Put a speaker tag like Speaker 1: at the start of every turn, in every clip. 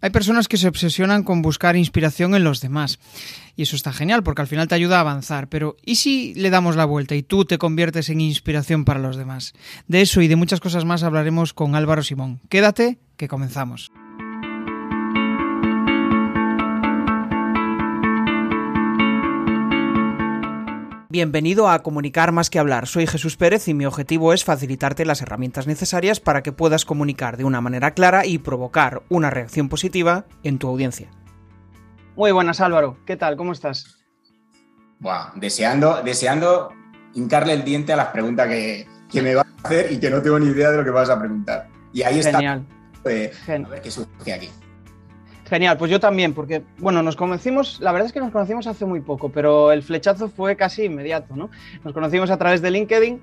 Speaker 1: Hay personas que se obsesionan con buscar inspiración en los demás. Y eso está genial porque al final te ayuda a avanzar. Pero ¿y si le damos la vuelta y tú te conviertes en inspiración para los demás? De eso y de muchas cosas más hablaremos con Álvaro Simón. Quédate, que comenzamos. Bienvenido a Comunicar más que hablar. Soy Jesús Pérez y mi objetivo es facilitarte las herramientas necesarias para que puedas comunicar de una manera clara y provocar una reacción positiva en tu audiencia. Muy buenas Álvaro, ¿qué tal? ¿Cómo estás?
Speaker 2: Buah, deseando, deseando hincarle el diente a las preguntas que, me vas a hacer y que no tengo ni idea de lo que vas a preguntar. Y ahí
Speaker 1: Genial.
Speaker 2: está. a ver qué surge aquí.
Speaker 1: Genial, pues yo también, porque, bueno, nos conocimos, la verdad es que nos conocimos hace muy poco, pero el flechazo fue casi inmediato, ¿no? Nos conocimos a través de LinkedIn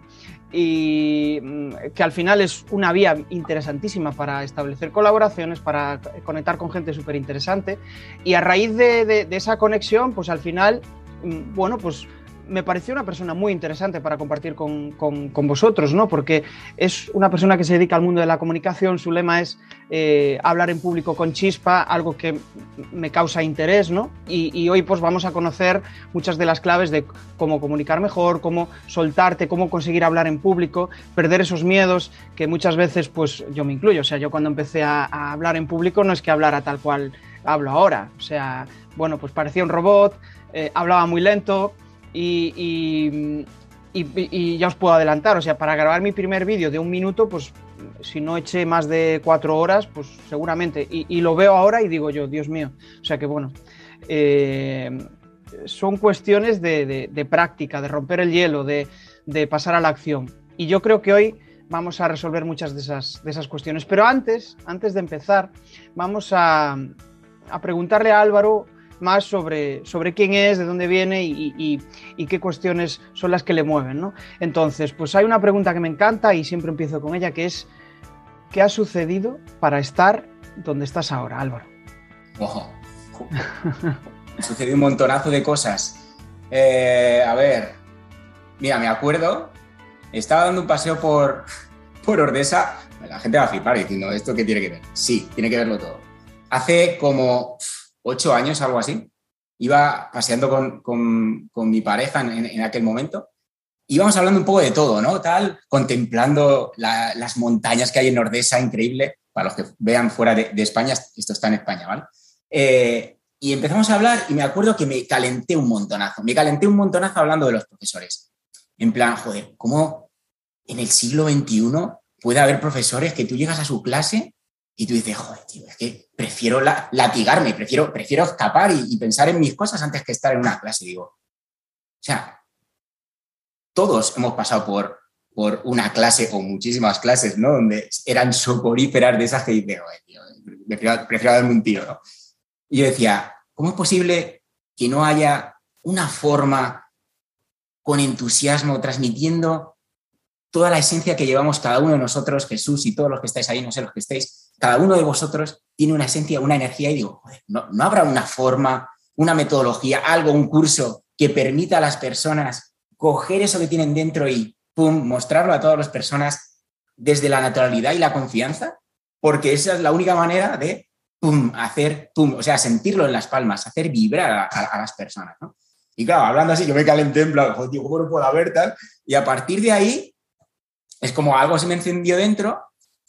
Speaker 1: y mm, que al final es una vía interesantísima para establecer colaboraciones, para conectar con gente súper interesante y a raíz de, esa conexión, pues al final, mm, bueno, pues me pareció una persona muy interesante para compartir con, vosotros, ¿no? Porque es una persona que se dedica al mundo de la comunicación, su lema es eh, hablar en público con chispa, algo que me causa interés, ¿no? Y, hoy pues vamos a conocer muchas de las claves de cómo comunicar mejor, cómo soltarte, cómo conseguir hablar en público, perder esos miedos que muchas veces pues yo me incluyo, o sea, yo cuando empecé a, a hablar en público no es que hablara tal cual hablo ahora, o sea, bueno, pues parecía un robot, eh, hablaba muy lento, y, ya os puedo adelantar, o sea, para grabar mi primer vídeo de un minuto, pues si no eché más de cuatro horas, pues seguramente. Y, lo veo ahora y digo yo, Dios mío. O sea que bueno, eh, son cuestiones de, práctica, de romper el hielo, de, pasar a la acción. Y yo creo que hoy vamos a resolver muchas de esas, de esas cuestiones. Pero antes, antes de empezar, vamos a, a preguntarle a Álvaro más sobre, sobre quién es, de dónde viene y, qué cuestiones son las que le mueven. ¿no? Entonces, pues hay una pregunta que me encanta y siempre empiezo con ella, que es, ¿qué ha sucedido para estar donde estás ahora, Álvaro?
Speaker 2: Ojo. ha sucedido un montonazo de cosas. Eh, a ver, mira, me acuerdo, estaba dando un paseo por, por Ordesa, la gente va a flipar diciendo, ¿esto qué tiene que ver? Sí, tiene que verlo todo. Hace como ocho años, algo así. Iba paseando con, mi pareja en, aquel momento. Íbamos hablando un poco de todo, ¿no? Tal, contemplando las montañas que hay en Ordesa, increíble. Para los que vean fuera de, España, esto está en España, ¿vale? Eh, y empezamos a hablar y me acuerdo que me calenté un montonazo. Me calenté un montonazo hablando de los profesores. En plan, joder, ¿cómo en el siglo XXI puede haber profesores que tú llegas a su clase y tú dices, joder, tío, es que prefiero latigarme, prefiero, prefiero escapar y, pensar en mis cosas antes que estar en una clase. Digo, o sea, todos hemos pasado por, por una clase o muchísimas clases, ¿no? Donde eran soporíferas de esas que dices, joder, tío, prefiero, darme un tiro, ¿no? Y yo decía, ¿cómo es posible que no haya una forma con entusiasmo transmitiendo toda la esencia que llevamos cada uno de nosotros, Jesús y todos los que estáis ahí, no sé los que estéis, cada uno de vosotros tiene una esencia, una energía y digo, no, habrá una forma, una metodología, algo, un curso que permita a las personas coger eso que tienen dentro y, pum, mostrarlo a todas las personas desde la naturalidad y la confianza, porque esa es la única manera de, pum, hacer, pum, o sea, sentirlo en las palmas, hacer vibrar a, las personas, Y claro, hablando así, yo me calenté en plan, joder, ¿cómo no puedo haber tal? Y a partir de ahí, es como algo se me encendió dentro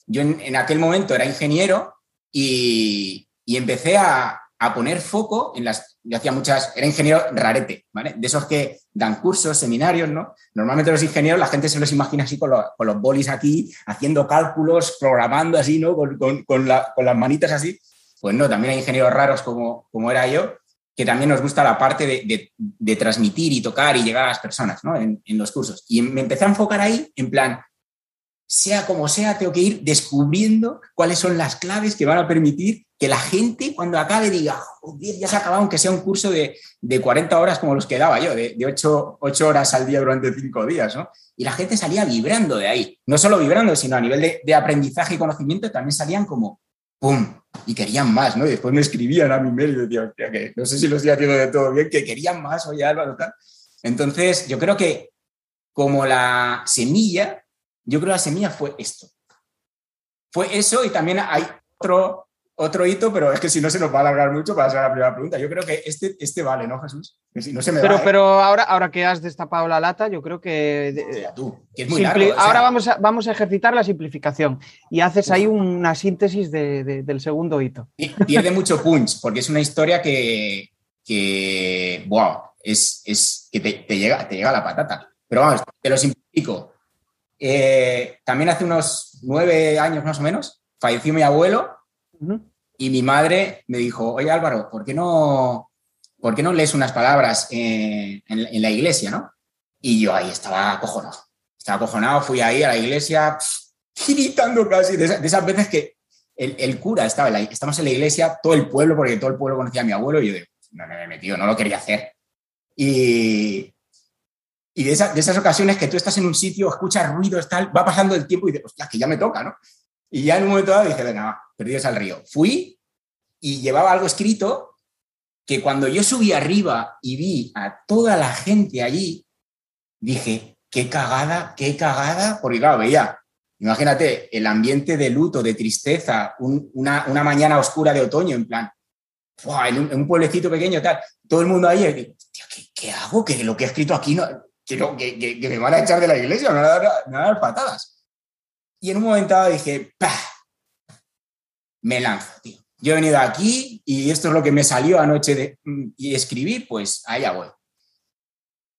Speaker 2: yo en, aquel momento era ingeniero y, empecé a, poner foco en las, yo hacía muchas, era ingeniero rarete, ¿vale? De esos que dan cursos, seminarios, ¿no? Normalmente los ingenieros, la gente se los imagina así con, los bolis aquí, haciendo cálculos, programando así, ¿no? Con, las manitas así. Pues no, también hay ingenieros raros como, como era yo, que también nos gusta la parte de, transmitir y tocar y llegar a las personas, ¿no? En, en los cursos. Y me empecé a enfocar ahí en plan, sea como sea, tengo que ir descubriendo cuáles son las claves que van a permitir que la gente cuando acabe diga, ya se ha acabado, aunque sea un curso de, 40 horas como los que daba yo, de, 8, horas al día durante 5 días, ¿no? Y la gente salía vibrando de ahí, no solo vibrando, sino a nivel de, aprendizaje y conocimiento también salían como, ¡pum! Y querían más, ¿no? Y después me escribían a mi mail y decían, que no sé si lo estoy haciendo de todo bien, que querían más, oye Álvaro, tal. Entonces, yo creo que como la semilla yo creo que la semilla fue esto. Fue eso y también hay otro, otro hito, pero es que si no se nos va a alargar mucho para hacer la primera pregunta. Yo creo que este, este vale, ¿no, Jesús? Que si no se me
Speaker 1: pero,
Speaker 2: va, ¿eh?
Speaker 1: pero ahora, ahora que has destapado la lata, yo creo que.
Speaker 2: Hostia, tú, que es muy largo, o sea,
Speaker 1: ahora vamos a, vamos a ejercitar la simplificación y haces ahí una síntesis de- de- del segundo hito.
Speaker 2: pi- pierde mucho punch, porque es una historia que, que wow, es, es que te, te llega, te llega la patata. Pero vamos, te lo simplifico. Eh, también hace unos nueve años más o menos, falleció mi abuelo
Speaker 1: Ujú.
Speaker 2: y mi madre me dijo, oye Álvaro, ¿por qué no, ¿por qué no lees unas palabras eh, en, en la iglesia, no? Y yo ahí estaba acojonado. Estaba acojonado, fui ahí a la iglesia pff, gritando casi, de, esa- de esas veces que el, el cura estaba en la, estamos en la iglesia, todo el pueblo, porque todo el pueblo conocía a mi abuelo, y yo digo, no, no me he metido, no lo quería hacer. Y, y de, esa- de esas ocasiones que tú estás en un sitio, escuchas ruidos, tal, va pasando el tiempo y dices, hostia, que ya me toca, ¿no? Y ya en un momento dado dije, venga, va, perdidos al río. Fui y llevaba algo escrito que cuando yo subí arriba y vi a toda la gente allí, dije, qué cagada, qué cagada, porque claro, veía, imagínate, el ambiente de luto, de tristeza, un- una, una mañana oscura de otoño, en plan, en, un, en un pueblecito pequeño, tal, todo el mundo ahí, y digo, "Tío, ¿qué, qué hago? Que lo que he escrito aquí no, que, no- que- que- que me van a echar de la iglesia, me van a dar, me van a dar patadas. Y en un momento dado dije, ¡pah! Me lanzo, tío. Yo he venido aquí y esto es lo que me salió anoche de, mm, y escribí, pues allá voy.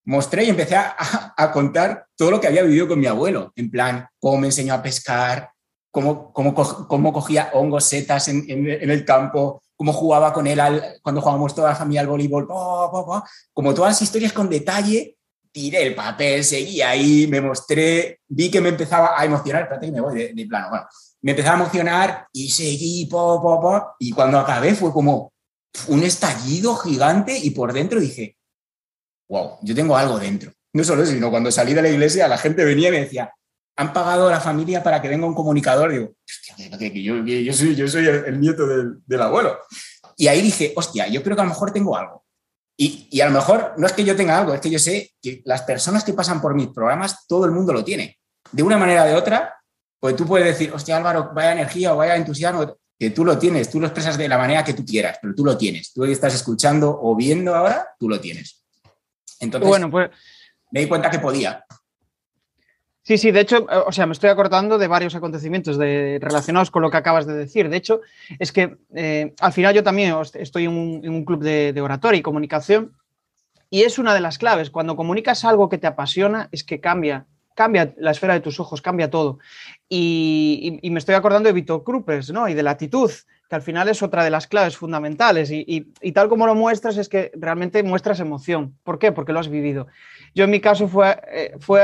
Speaker 2: Mostré y empecé a, a- contar todo lo que había vivido con mi abuelo, en plan, cómo me enseñó a pescar, cómo, cómo, cómo cogía hongos, setas en, en- en el campo, cómo jugaba con él al- cuando jugábamos toda la familia al voleibol, como todas las historias con detalle, tiré el papel, seguí ahí, me mostré, vi que me empezaba a emocionar, espérate que me voy de, plano, bueno, me empezaba a emocionar y seguí, po, po, y cuando acabé fue como un estallido gigante y por dentro dije, wow, yo tengo algo dentro. No solo eso, sino cuando salí de la iglesia la gente venía y me decía, han pagado a la familia para que venga un comunicador. Digo, que, yo, soy, yo soy el, el nieto del, del abuelo. Y ahí dije, hostia, yo creo que a lo mejor tengo algo. Y, y a lo mejor no es que yo tenga algo, es que yo sé que las personas que pasan por mis programas, todo el mundo lo tiene. De una manera o de otra, pues tú puedes decir, hostia Álvaro, vaya energía o vaya entusiasmo, que tú lo tienes, tú lo expresas de la manera que tú quieras, pero tú lo tienes. Tú que estás escuchando o viendo ahora, tú lo tienes. Entonces,
Speaker 1: Bueno, pues
Speaker 2: me di cuenta que podía.
Speaker 1: Sí, sí, de hecho, eh, o sea, me estoy acordando de varios acontecimientos relacionados con lo que acabas de decir. De hecho, es que eh, al final yo también estoy en un, club de, oratoria y comunicación y es una de las claves. Cuando comunicas algo que te apasiona, es que cambia, cambia la esfera de tus ojos, cambia todo. Y, me estoy acordando de Vito Krupes, ¿no? Y de la actitud, que al final es otra de las claves fundamentales. Y, tal como lo muestras, es que realmente muestras emoción. ¿Por qué? Porque lo has vivido. Yo en mi caso fue, eh, fue,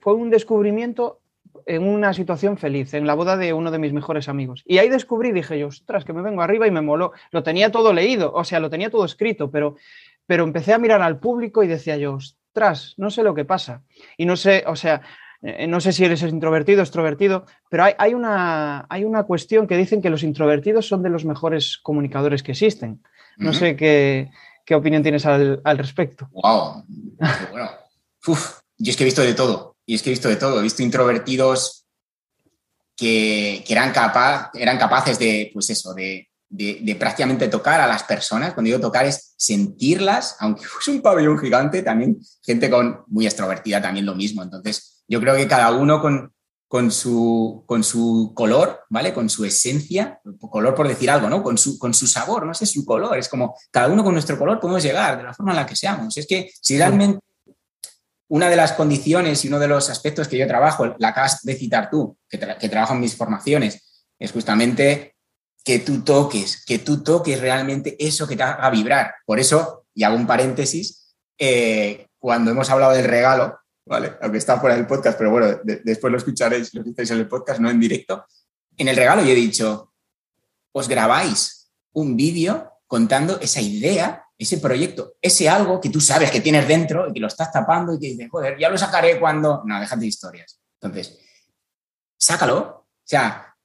Speaker 1: fue un descubrimiento en una situación feliz, en la boda de uno de mis mejores amigos. Y ahí descubrí, dije yo, ostras, que me vengo arriba y me moló. Lo tenía todo leído, o sea, lo tenía todo escrito, pero, pero empecé a mirar al público y decía yo, ostras, no sé lo que pasa. Y no sé, o sea, eh, no sé si eres introvertido extrovertido, pero hay, hay, una, hay una cuestión que dicen que los introvertidos son de los mejores comunicadores que existen. No sé qué, qué opinión tienes al, al respecto.
Speaker 2: Wow. Bueno. Uf, yo es que he visto de todo. Y es que he visto de todo. He visto introvertidos que, que eran, capaz, eran capaces de, pues eso, de, de- de prácticamente tocar a las personas. Cuando digo tocar es sentirlas, aunque fuese un pabellón gigante, también gente con, muy extrovertida también lo mismo. Entonces, yo creo que cada uno con, con, su, con su color, ¿vale? Con su esencia, color por decir algo, ¿no? Con su, con su sabor, no sé, su color. Es como cada uno con nuestro color podemos llegar de la forma en la que seamos. Es que si realmente una de las condiciones y uno de los aspectos que yo trabajo, la acabas de citar tú, que, tra- que trabajo en mis formaciones, es justamente que tú toques, que tú toques realmente eso que te haga vibrar. Por eso, y hago un paréntesis, eh, cuando hemos hablado del regalo, ¿vale? Aunque está fuera del podcast, pero bueno, de- después lo escucharéis, lo escucháis en el podcast, no en directo. En el regalo yo he dicho, os grabáis un vídeo contando esa idea, ese proyecto, ese algo que tú sabes que tienes dentro y que lo estás tapando y que dices, joder, ya lo sacaré cuando... No, déjate de historias. Entonces, sácalo. O sea,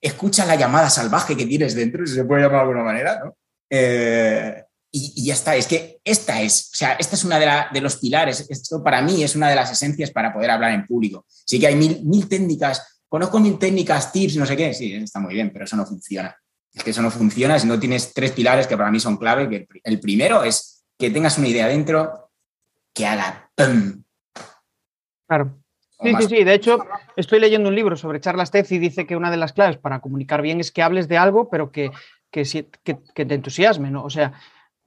Speaker 2: escucha la llamada salvaje que tienes dentro, si se puede llamar de alguna manera, ¿no? Eh, y, ya está, es que esta es, o sea, esta es una de, de los pilares, esto para mí es una de las esencias para poder hablar en público. Sí que hay mil, mil técnicas, conozco mil técnicas, tips, no sé qué, sí, está muy bien, pero eso no funciona. Es que eso no funciona si no tienes tres pilares que para mí son clave. Que el primero es que tengas una idea dentro que haga ¡pum!
Speaker 1: Claro. Sí, sí, sí. De hecho, estoy leyendo un libro sobre charlas TED y dice que una de las claves para comunicar bien es que hables de algo, pero que, que, que te entusiasme, ¿no? O sea,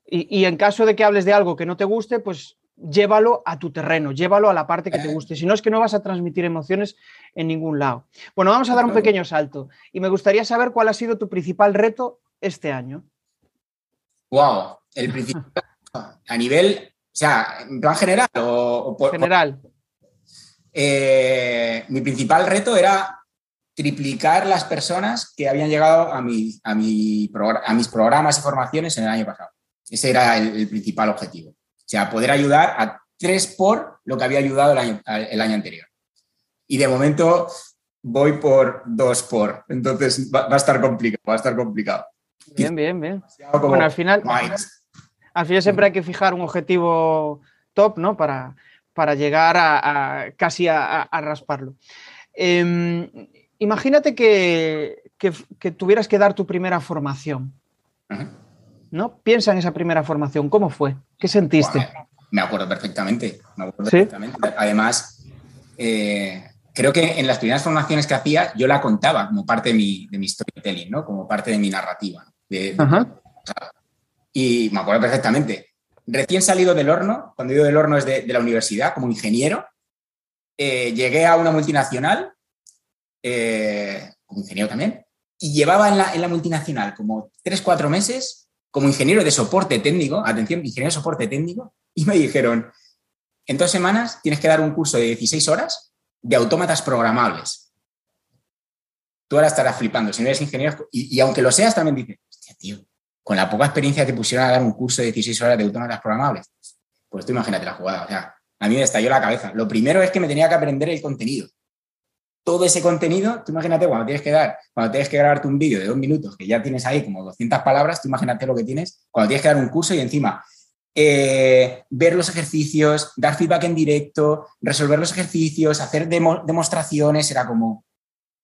Speaker 1: y, y, en caso de que hables de algo que no te guste, pues llévalo a tu terreno, llévalo a la parte que te guste. Si no, es que no vas a transmitir emociones en ningún lado. Bueno, vamos a dar un pequeño salto. Y me gustaría saber cuál ha sido tu principal reto este año.
Speaker 2: Wow, el principal a nivel, o sea, en plan general o,
Speaker 1: por, general.
Speaker 2: Eh, mi principal reto era triplicar las personas que habían llegado a, mi, a, mi a mis programas y formaciones en el año pasado. Ese era el, principal objetivo. O sea, poder ayudar a tres por lo que había ayudado el año, el año anterior. Y de momento voy por dos por. Entonces va, a estar complicado, va a estar complicado.
Speaker 1: Bien, bien, bien. Bueno, al final, al final siempre hay que fijar un objetivo top, ¿no? Para, para llegar a, casi a, rasparlo. Em, imagínate que, tuvieras que dar tu primera formación. ¿No? Piensa en esa primera formación. ¿Cómo fue? ¿Qué sentiste?
Speaker 2: me acuerdo perfectamente. Además, eh, creo que en las primeras formaciones que hacía, yo la contaba como parte de mi, de mi storytelling, ¿no? Como parte de mi narrativa. y me acuerdo perfectamente recién salido del horno, cuando digo del horno es de, la universidad, como ingeniero, eh, llegué a una multinacional, eh, como ingeniero también, y llevaba en la, multinacional como tres, cuatro meses como ingeniero de soporte técnico, atención, ingeniero de soporte técnico, y me dijeron, en dos semanas tienes que dar un curso de 16 horas de autómatas programables. Tú ahora estarás flipando, si no eres ingeniero, y, aunque lo seas, también dices, hostia, tío, con la poca experiencia que pusieron a dar un curso de 16 horas de autómatas programables. Pues tú imagínate la jugada. O sea, a mí me estalló la cabeza. Lo primero es que me tenía que aprender el contenido. Todo ese contenido, tú imagínate cuando tienes que dar, cuando tienes que grabarte un vídeo de dos minutos, que ya tienes ahí como 200 palabras, tú imagínate lo que tienes, cuando tienes que dar un curso y encima eh, ver los ejercicios, dar feedback en directo, resolver los ejercicios, hacer demostraciones, era como,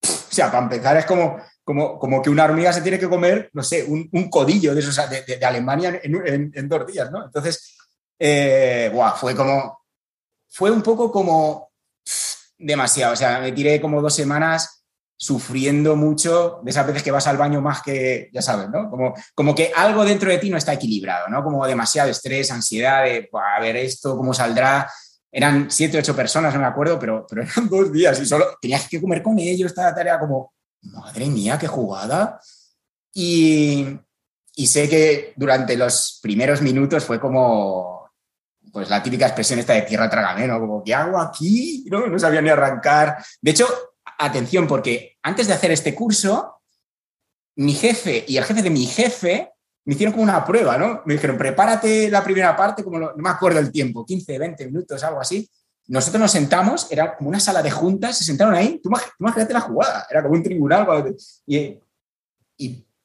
Speaker 2: o sea, para empezar es como, como, como que una hormiga se tiene que comer, no sé, un, codillo de, esos, de, Alemania en, dos días, ¿no? Entonces, eh, fue como, fue un poco como demasiado, o sea, me tiré como dos semanas sufriendo mucho de esas veces que vas al baño más que, ya sabes, ¿no? Como, como que algo dentro de ti no está equilibrado, ¿no? Como demasiado estrés, ansiedad de, a ver esto, cómo saldrá. Eran siete, ocho personas, no me acuerdo, pero, pero eran dos días y solo tenías que comer con ellos, esta tarea como, madre mía, qué jugada. Y, sé que durante los primeros minutos fue como, pues la típica expresión esta de tierra trágame, ¿no? Como, ¿qué hago aquí? No, no sabía ni arrancar. De hecho, atención, porque antes de hacer este curso, mi jefe y el jefe de mi jefe me hicieron como una prueba, ¿no? Me dijeron, prepárate la primera parte, como no me acuerdo el tiempo, 15, 20 minutos, algo así, nosotros nos sentamos, era como una sala de juntas, se sentaron ahí, tú, imagínate la jugada, era como un tribunal, y,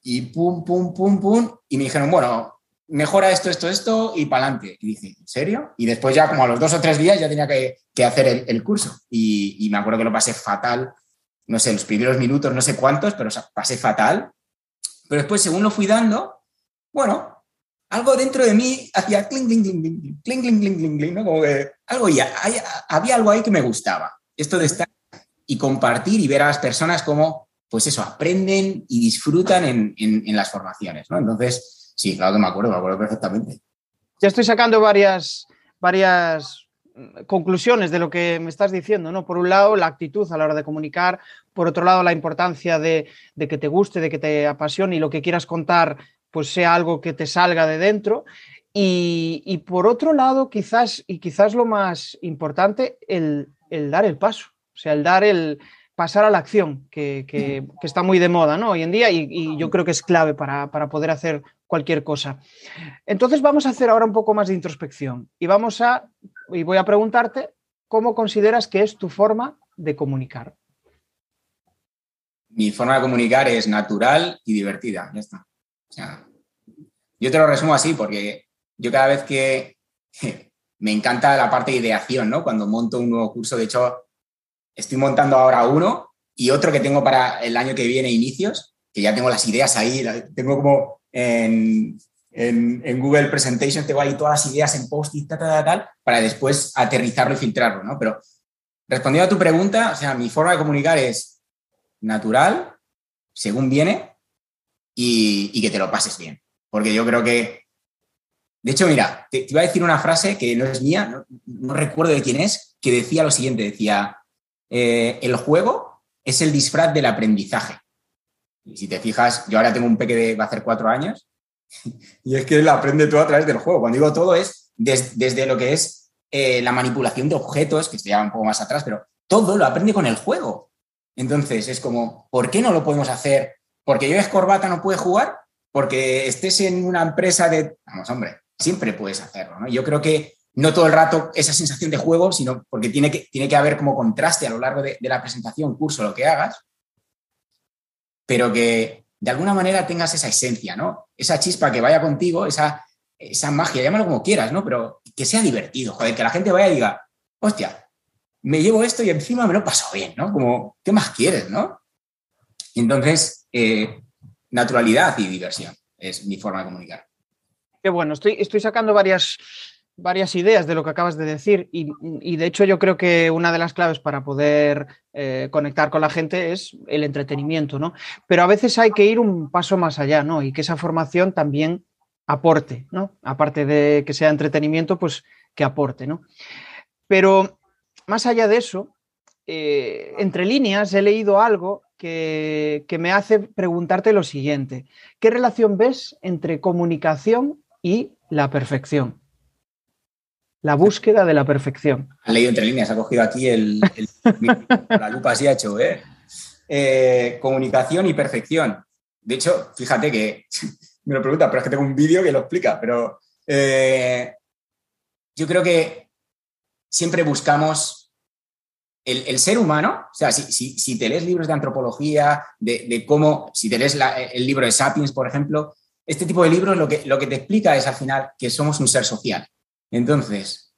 Speaker 2: y, pum, pum, pum, pum, y me dijeron, bueno, mejora esto, esto, esto, y para adelante. Y dije, ¿en serio? Y después ya como a los dos o tres días ya tenía que, hacer el, curso, y, me acuerdo que lo pasé fatal, no sé, los primeros minutos, no sé cuántos, pero pasé fatal, pero después según lo fui dando, bueno, algo dentro de mí hacía cling, cling, cling, cling, cling, cling, cling, cling, ¿no? Como que algo ya, había algo ahí que me gustaba. Esto de estar y compartir y ver a las personas cómo, pues eso, aprenden y disfrutan en, en, las formaciones, ¿no? Entonces, sí, claro que me acuerdo, me acuerdo perfectamente.
Speaker 1: Ya estoy sacando varias, varias conclusiones de lo que me estás diciendo, ¿no? Por un lado, la actitud a la hora de comunicar, por otro lado, la importancia de, de que te guste, de que te apasione y lo que quieras contar pues sea algo que te salga de dentro. Y, por otro lado, quizás, y quizás lo más importante, el, dar el paso, o sea, el dar el pasar a la acción, que, está muy de moda ¿no? hoy en día y, yo creo que es clave para, poder hacer cualquier cosa. Entonces vamos a hacer ahora un poco más de introspección y vamos a, y voy a preguntarte, ¿cómo consideras que es tu forma de comunicar?
Speaker 2: Mi forma de comunicar es natural y divertida, ya está yo te lo resumo así porque yo cada vez que me encanta la parte de ideación, ¿no? Cuando monto un nuevo curso, de hecho, estoy montando ahora uno y otro que tengo para el año que viene, inicios, que ya tengo las ideas ahí, tengo como en, en, Google Presentation, tengo ahí todas las ideas en post-it, tal, tal, tal, para después aterrizarlo y filtrarlo, ¿no? Pero respondiendo a tu pregunta, o sea, mi forma de comunicar es natural, según viene, y, que te lo pases bien. Porque yo creo que, de hecho, mira, te, iba a decir una frase que no es mía, no, recuerdo de quién es, que decía lo siguiente, decía, eh, el juego es el disfraz del aprendizaje. Y si te fijas, yo ahora tengo un peque de, va a hacer cuatro años, y es que él aprende todo a través del juego. Cuando digo todo es desde lo que es eh, la manipulación de objetos, que se llama un poco más atrás, pero todo lo aprende con el juego. Entonces es como, ¿por qué no lo podemos hacer? ¿Porque yo es corbata no puede jugar? ¿Porque estés en una empresa de... Vamos, hombre, siempre puedes hacerlo, ¿no? Yo creo que no todo el rato esa sensación de juego, sino porque tiene que, tiene que haber como contraste a lo largo de, la presentación, curso, lo que hagas, pero que de alguna manera tengas esa esencia, ¿no? Esa chispa que vaya contigo, esa, esa magia, llámalo como quieras, ¿no? Pero que sea divertido, joder, que la gente vaya y diga, hostia, me llevo esto y encima me lo paso bien, ¿no? Como, ¿qué más quieres, no? entonces, eh, naturalidad y diversión es mi forma de comunicar.
Speaker 1: Qué bueno, estoy, estoy sacando varias, varias ideas de lo que acabas de decir y, de hecho yo creo que una de las claves para poder eh, conectar con la gente es el entretenimiento, ¿no? Pero a veces hay que ir un paso más allá, ¿no? Y que esa formación también aporte, ¿no? Aparte de que sea entretenimiento, pues que aporte, ¿no? Pero más allá de eso, eh, entre líneas he leído algo que, que me hace preguntarte lo siguiente. ¿Qué relación ves entre comunicación y la perfección? La búsqueda de la perfección.
Speaker 2: Ha leído entre líneas, ha cogido aquí el, la lupa así ha hecho, ¿eh? ¿eh? Comunicación y perfección. De hecho, fíjate que me lo pregunta, pero es que tengo un vídeo que lo explica, pero eh, yo creo que siempre buscamos el, ser humano, o sea, si, si, te lees libros de antropología, de, cómo, si te lees el libro de Sapiens, por ejemplo, este tipo de libros lo que, lo que te explica es al final que somos un ser social. Entonces,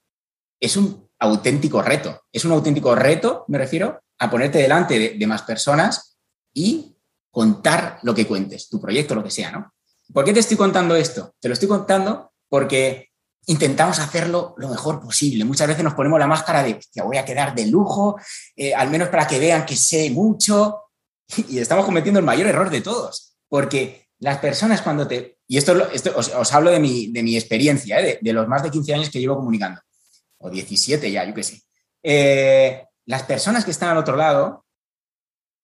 Speaker 2: es un auténtico reto. Es un auténtico reto, me refiero, a ponerte delante de, más personas y contar lo que cuentes, tu proyecto, lo que sea, ¿no? ¿Por qué te estoy contando esto? Te lo estoy contando porque intentamos hacerlo lo mejor posible. Muchas veces nos ponemos la máscara de que voy a quedar de lujo, eh, al menos para que vean que sé mucho, y estamos cometiendo el mayor error de todos, porque las personas cuando te y esto, os, hablo de mi, de mi experiencia, ¿eh? de, los más de 15 años que llevo comunicando, o 17 ya, yo qué sé. Eh, las personas que están al otro lado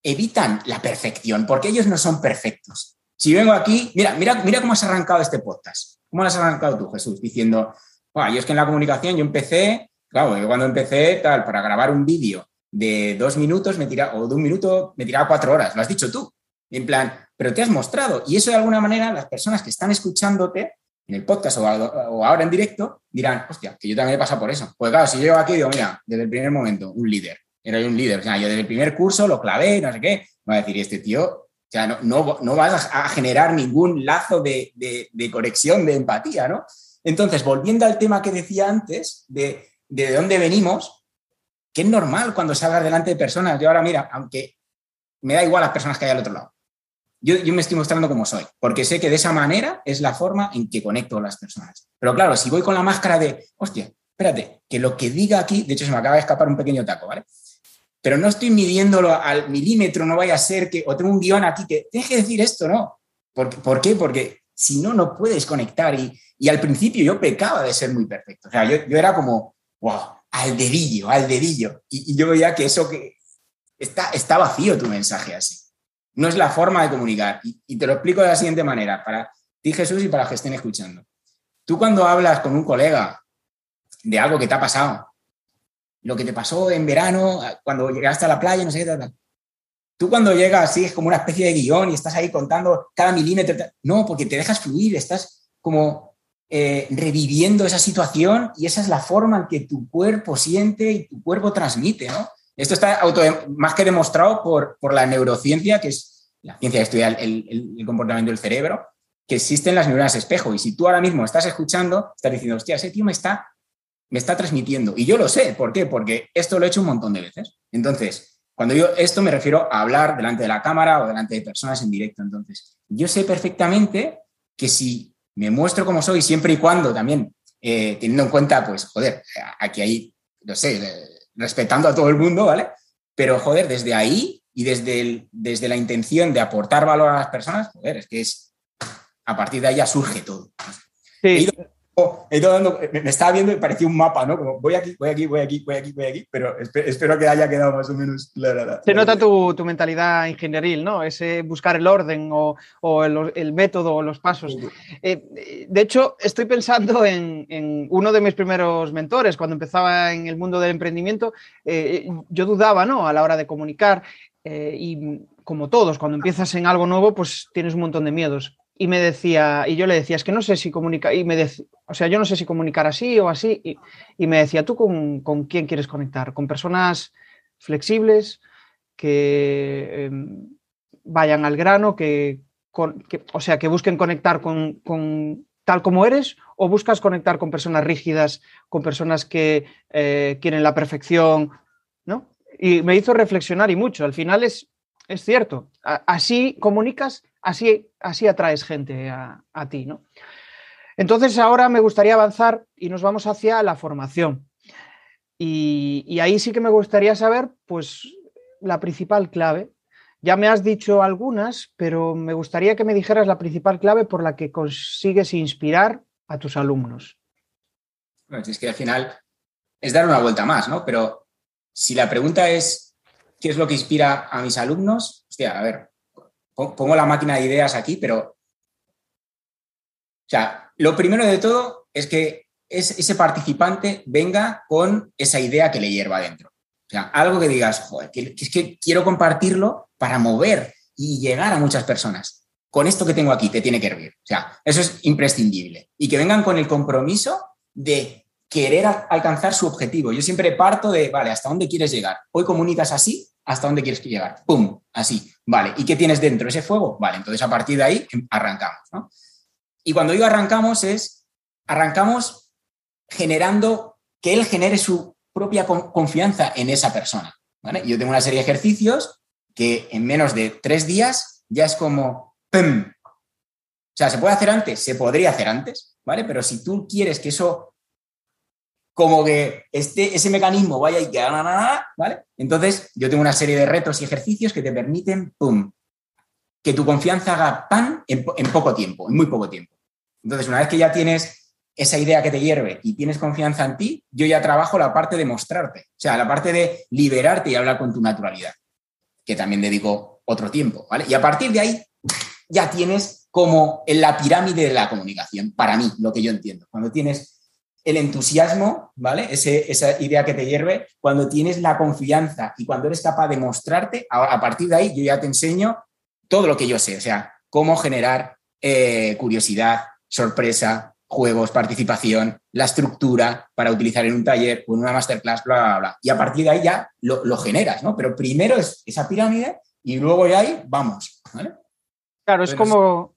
Speaker 2: evitan la perfección, porque ellos no son perfectos. Si vengo aquí, mira, mira, mira cómo has arrancado este podcast. ¿Cómo lo has arrancado tú, Jesús? Diciendo, yo es que en la comunicación yo empecé, claro, yo cuando empecé, tal, para grabar un vídeo de dos minutos me tira, o de un minuto me tiraba cuatro horas, lo has dicho tú. En plan, pero te has mostrado. Y eso de alguna manera las personas que están escuchándote en el podcast o, ahora en directo dirán, hostia, que yo también he pasado por eso. Pues claro, si yo llego aquí digo, mira, desde el primer momento, un líder, era un líder, o sea, yo desde el primer curso lo clavé, no sé qué, va a decir, este tío, o sea, no, no, vas a generar ningún lazo de, de, conexión, de empatía, ¿no? Entonces, volviendo al tema que decía antes, de, de dónde venimos, que es normal cuando salgas delante de personas. Yo ahora, mira, aunque me da igual las personas que hay al otro lado yo, me estoy mostrando como soy, porque sé que de esa manera es la forma en que conecto a las personas. Pero claro, si voy con la máscara de, hostia, espérate, que lo que diga aquí, de hecho se me acaba de escapar un pequeño taco, ¿vale? Pero no estoy midiéndolo al milímetro, no vaya a ser que, o tengo un guion aquí que, tienes que decir esto, ¿no? ¿Por, ¿por qué? Porque si no, no puedes conectar. Y, y, al principio yo pecaba de ser muy perfecto. O sea, yo, yo era como, wow, al dedillo, al dedillo. Y, y yo veía que eso que está, está vacío tu mensaje así. No es la forma de comunicar. Y, te lo explico de la siguiente manera, para ti Jesús y para los que estén escuchando. Tú cuando hablas con un colega de algo que te ha pasado, lo que te pasó en verano, cuando llegaste a la playa, no sé qué tal. Tú cuando llegas así es como una especie de guion y estás ahí contando cada milímetro. No, porque te dejas fluir, estás como eh, reviviendo esa situación y esa es la forma en que tu cuerpo siente y tu cuerpo transmite, ¿no? Esto está más que demostrado por, la neurociencia, que es la ciencia que estudia el, comportamiento del cerebro, que existen las neuronas espejo. Y si tú ahora mismo estás escuchando, estás diciendo, hostia, ese tío me está, me está transmitiendo. Y yo lo sé, ¿por qué? Porque esto lo he hecho un montón de veces. Entonces, Cuando yo esto me refiero a hablar delante de la cámara o delante de personas en directo. Entonces, yo sé perfectamente que si me muestro como soy, siempre y cuando también, eh, teniendo en cuenta, pues, joder, aquí hay, no sé, respetando a todo el mundo, ¿vale? Pero, joder, desde ahí y desde, desde la intención de aportar valor a las personas, joder, es que es, a partir de ahí ya surge todo. Sí me, estaba viendo y parecía un mapa, ¿no? Como voy aquí, voy aquí, voy aquí, voy aquí, voy aquí, pero espero, que haya quedado más o menos clara.
Speaker 1: Se nota tu, mentalidad ingenieril, ¿no? Ese buscar el orden o, el, método o los pasos. Eh, de hecho, estoy pensando en, uno de mis primeros mentores, cuando empezaba en el mundo del emprendimiento, eh, yo dudaba, ¿no? A la hora de comunicar eh, y como todos, cuando empiezas en algo nuevo, pues tienes un montón de miedos y me decía, y yo le decía, es que no sé si comunicar, y me decía, o sea, yo no sé si comunicar así o así, y, me decía, ¿tú con, quién quieres conectar? ¿Con personas flexibles que em, vayan al grano, que, o sea, que busquen conectar con, tal como eres, o buscas conectar con personas rígidas, con personas que eh, quieren la perfección, ¿no? Y me hizo reflexionar y mucho, al final es, es cierto, así comunicas así, así atraes gente a, ti, ¿no? Entonces ahora me gustaría avanzar y nos vamos hacia la formación. Y, ahí sí que me gustaría saber, pues, la principal clave. Ya me has dicho algunas, pero me gustaría que me dijeras la principal clave por la que consigues inspirar a tus alumnos.
Speaker 2: Bueno, es que al final es dar una vuelta más, ¿no? Pero si la pregunta es, ¿qué es lo que inspira a mis alumnos? Hostia, a ver, pongo la máquina de ideas aquí, pero. O sea, lo primero de todo es que ese participante venga con esa idea que le hierva adentro. O sea, algo que digas, joder, que, es que quiero compartirlo para mover y llegar a muchas personas. Con esto que tengo aquí te tiene que hervir. O sea, eso es imprescindible. Y que vengan con el compromiso de querer alcanzar su objetivo. Yo siempre parto de, vale, ¿hasta dónde quieres llegar? Hoy comunicas así, ¿hasta dónde quieres llegar? ¡Pum! Así, vale. ¿Y qué tienes dentro? ¿Ese fuego? Vale, entonces a partir de ahí em, arrancamos. ¿no? Y cuando digo arrancamos es, arrancamos generando que él genere su propia confianza en esa persona. Yo tengo una serie de ejercicios que en menos de tres días ya es como ¡pum! O sea, ¿se puede hacer antes? Se podría hacer antes, ¿vale? Pero si tú quieres que eso como que este, ese mecanismo vaya y que, ¿vale? Entonces, yo tengo una serie de retos y ejercicios que te permiten, ¡pum!, que tu confianza haga pan en, poco tiempo, en muy poco tiempo. Entonces, una vez que ya tienes esa idea que te hierve y tienes confianza en ti, yo ya trabajo la parte de mostrarte, o sea, la parte de liberarte y hablar con tu naturalidad, que también dedico otro tiempo, ¿vale? Y a partir de ahí ya tienes como en la pirámide de la comunicación, para mí, lo que yo entiendo. Cuando tienes el entusiasmo, ¿vale? esa idea que te hierve, cuando tienes la confianza y cuando eres capaz de mostrarte, a, partir de ahí yo ya te enseño todo lo que yo sé, o sea, cómo generar eh, curiosidad, sorpresa, juegos, participación, la estructura para utilizar en un taller o en una masterclass, bla, bla, bla. Y a partir de ahí ya lo, generas, ¿no? Pero primero es esa pirámide y luego ya ahí vamos, ¿vale?
Speaker 1: Claro, es como,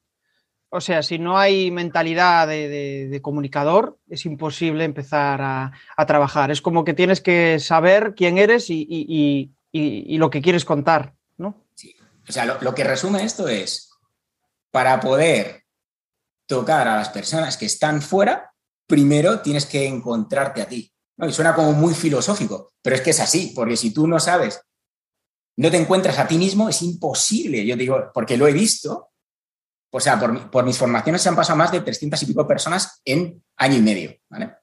Speaker 1: o sea, si no hay mentalidad de, comunicador, es imposible empezar a, trabajar. Es como que tienes que saber quién eres y, lo que quieres contar, ¿no?
Speaker 2: Sí. O sea, lo, que resume esto es, para poder tocar a las personas que están fuera, primero tienes que encontrarte a ti. Y suena como muy filosófico, pero es que es así, porque si tú no sabes, no te encuentras a ti mismo, es imposible. Yo digo, porque lo he visto, o sea, por, mis formaciones se han pasado más de 300 y pico personas en año y medio, ¿vale?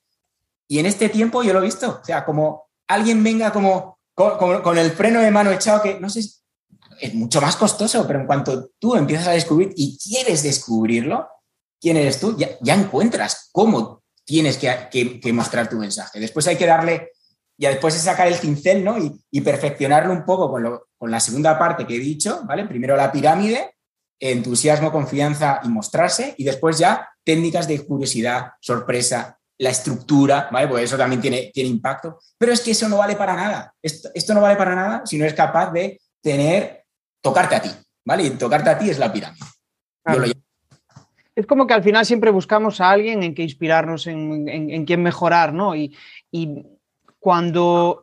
Speaker 2: Y en este tiempo yo lo he visto, o sea, como alguien venga como con, el freno de mano echado, que no sé, es mucho más costoso, pero en cuanto tú empiezas a descubrir y quieres descubrirlo, quién eres tú, ya, encuentras cómo tienes que, mostrar tu mensaje. Después hay que darle, ya después es sacar el cincel, ¿no? Y, perfeccionarlo un poco con, con la segunda parte que he dicho, ¿vale? Primero la pirámide, entusiasmo, confianza y mostrarse, y después ya técnicas de curiosidad, sorpresa, la estructura, ¿vale? Pues eso también tiene, tiene impacto, pero es que eso no vale para nada. Esto, esto no vale para nada si no eres capaz de tener, tocarte a ti, ¿vale? Y tocarte a ti es la pirámide.
Speaker 1: es como que al final siempre buscamos a alguien en que inspirarnos, en, en, quien mejorar, ¿no? Y, y cuando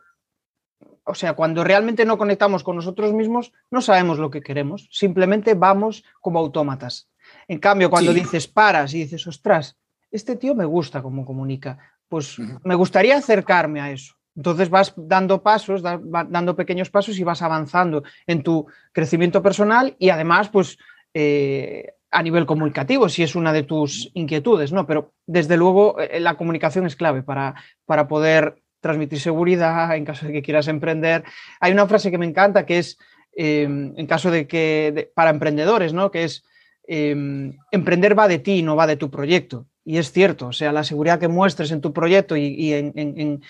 Speaker 1: o sea, cuando realmente no conectamos con nosotros mismos, no sabemos lo que queremos, simplemente vamos como autómatas. En cambio, cuando dices paras y dices, ostras, este tío me gusta cómo comunica, pues me gustaría acercarme a eso. Entonces vas dando pasos, dando pequeños pasos y vas avanzando en tu crecimiento personal y además, pues eh, a nivel comunicativo, si es una de tus inquietudes, ¿no? Pero desde luego eh, la comunicación es clave para, para poder transmitir seguridad en caso de que quieras emprender. Hay una frase que me encanta que es, em, en caso de que, para emprendedores, ¿no? Que es, em, emprender va de ti, no va de tu proyecto. Y es cierto, o sea, la seguridad que muestres en tu proyecto y, en,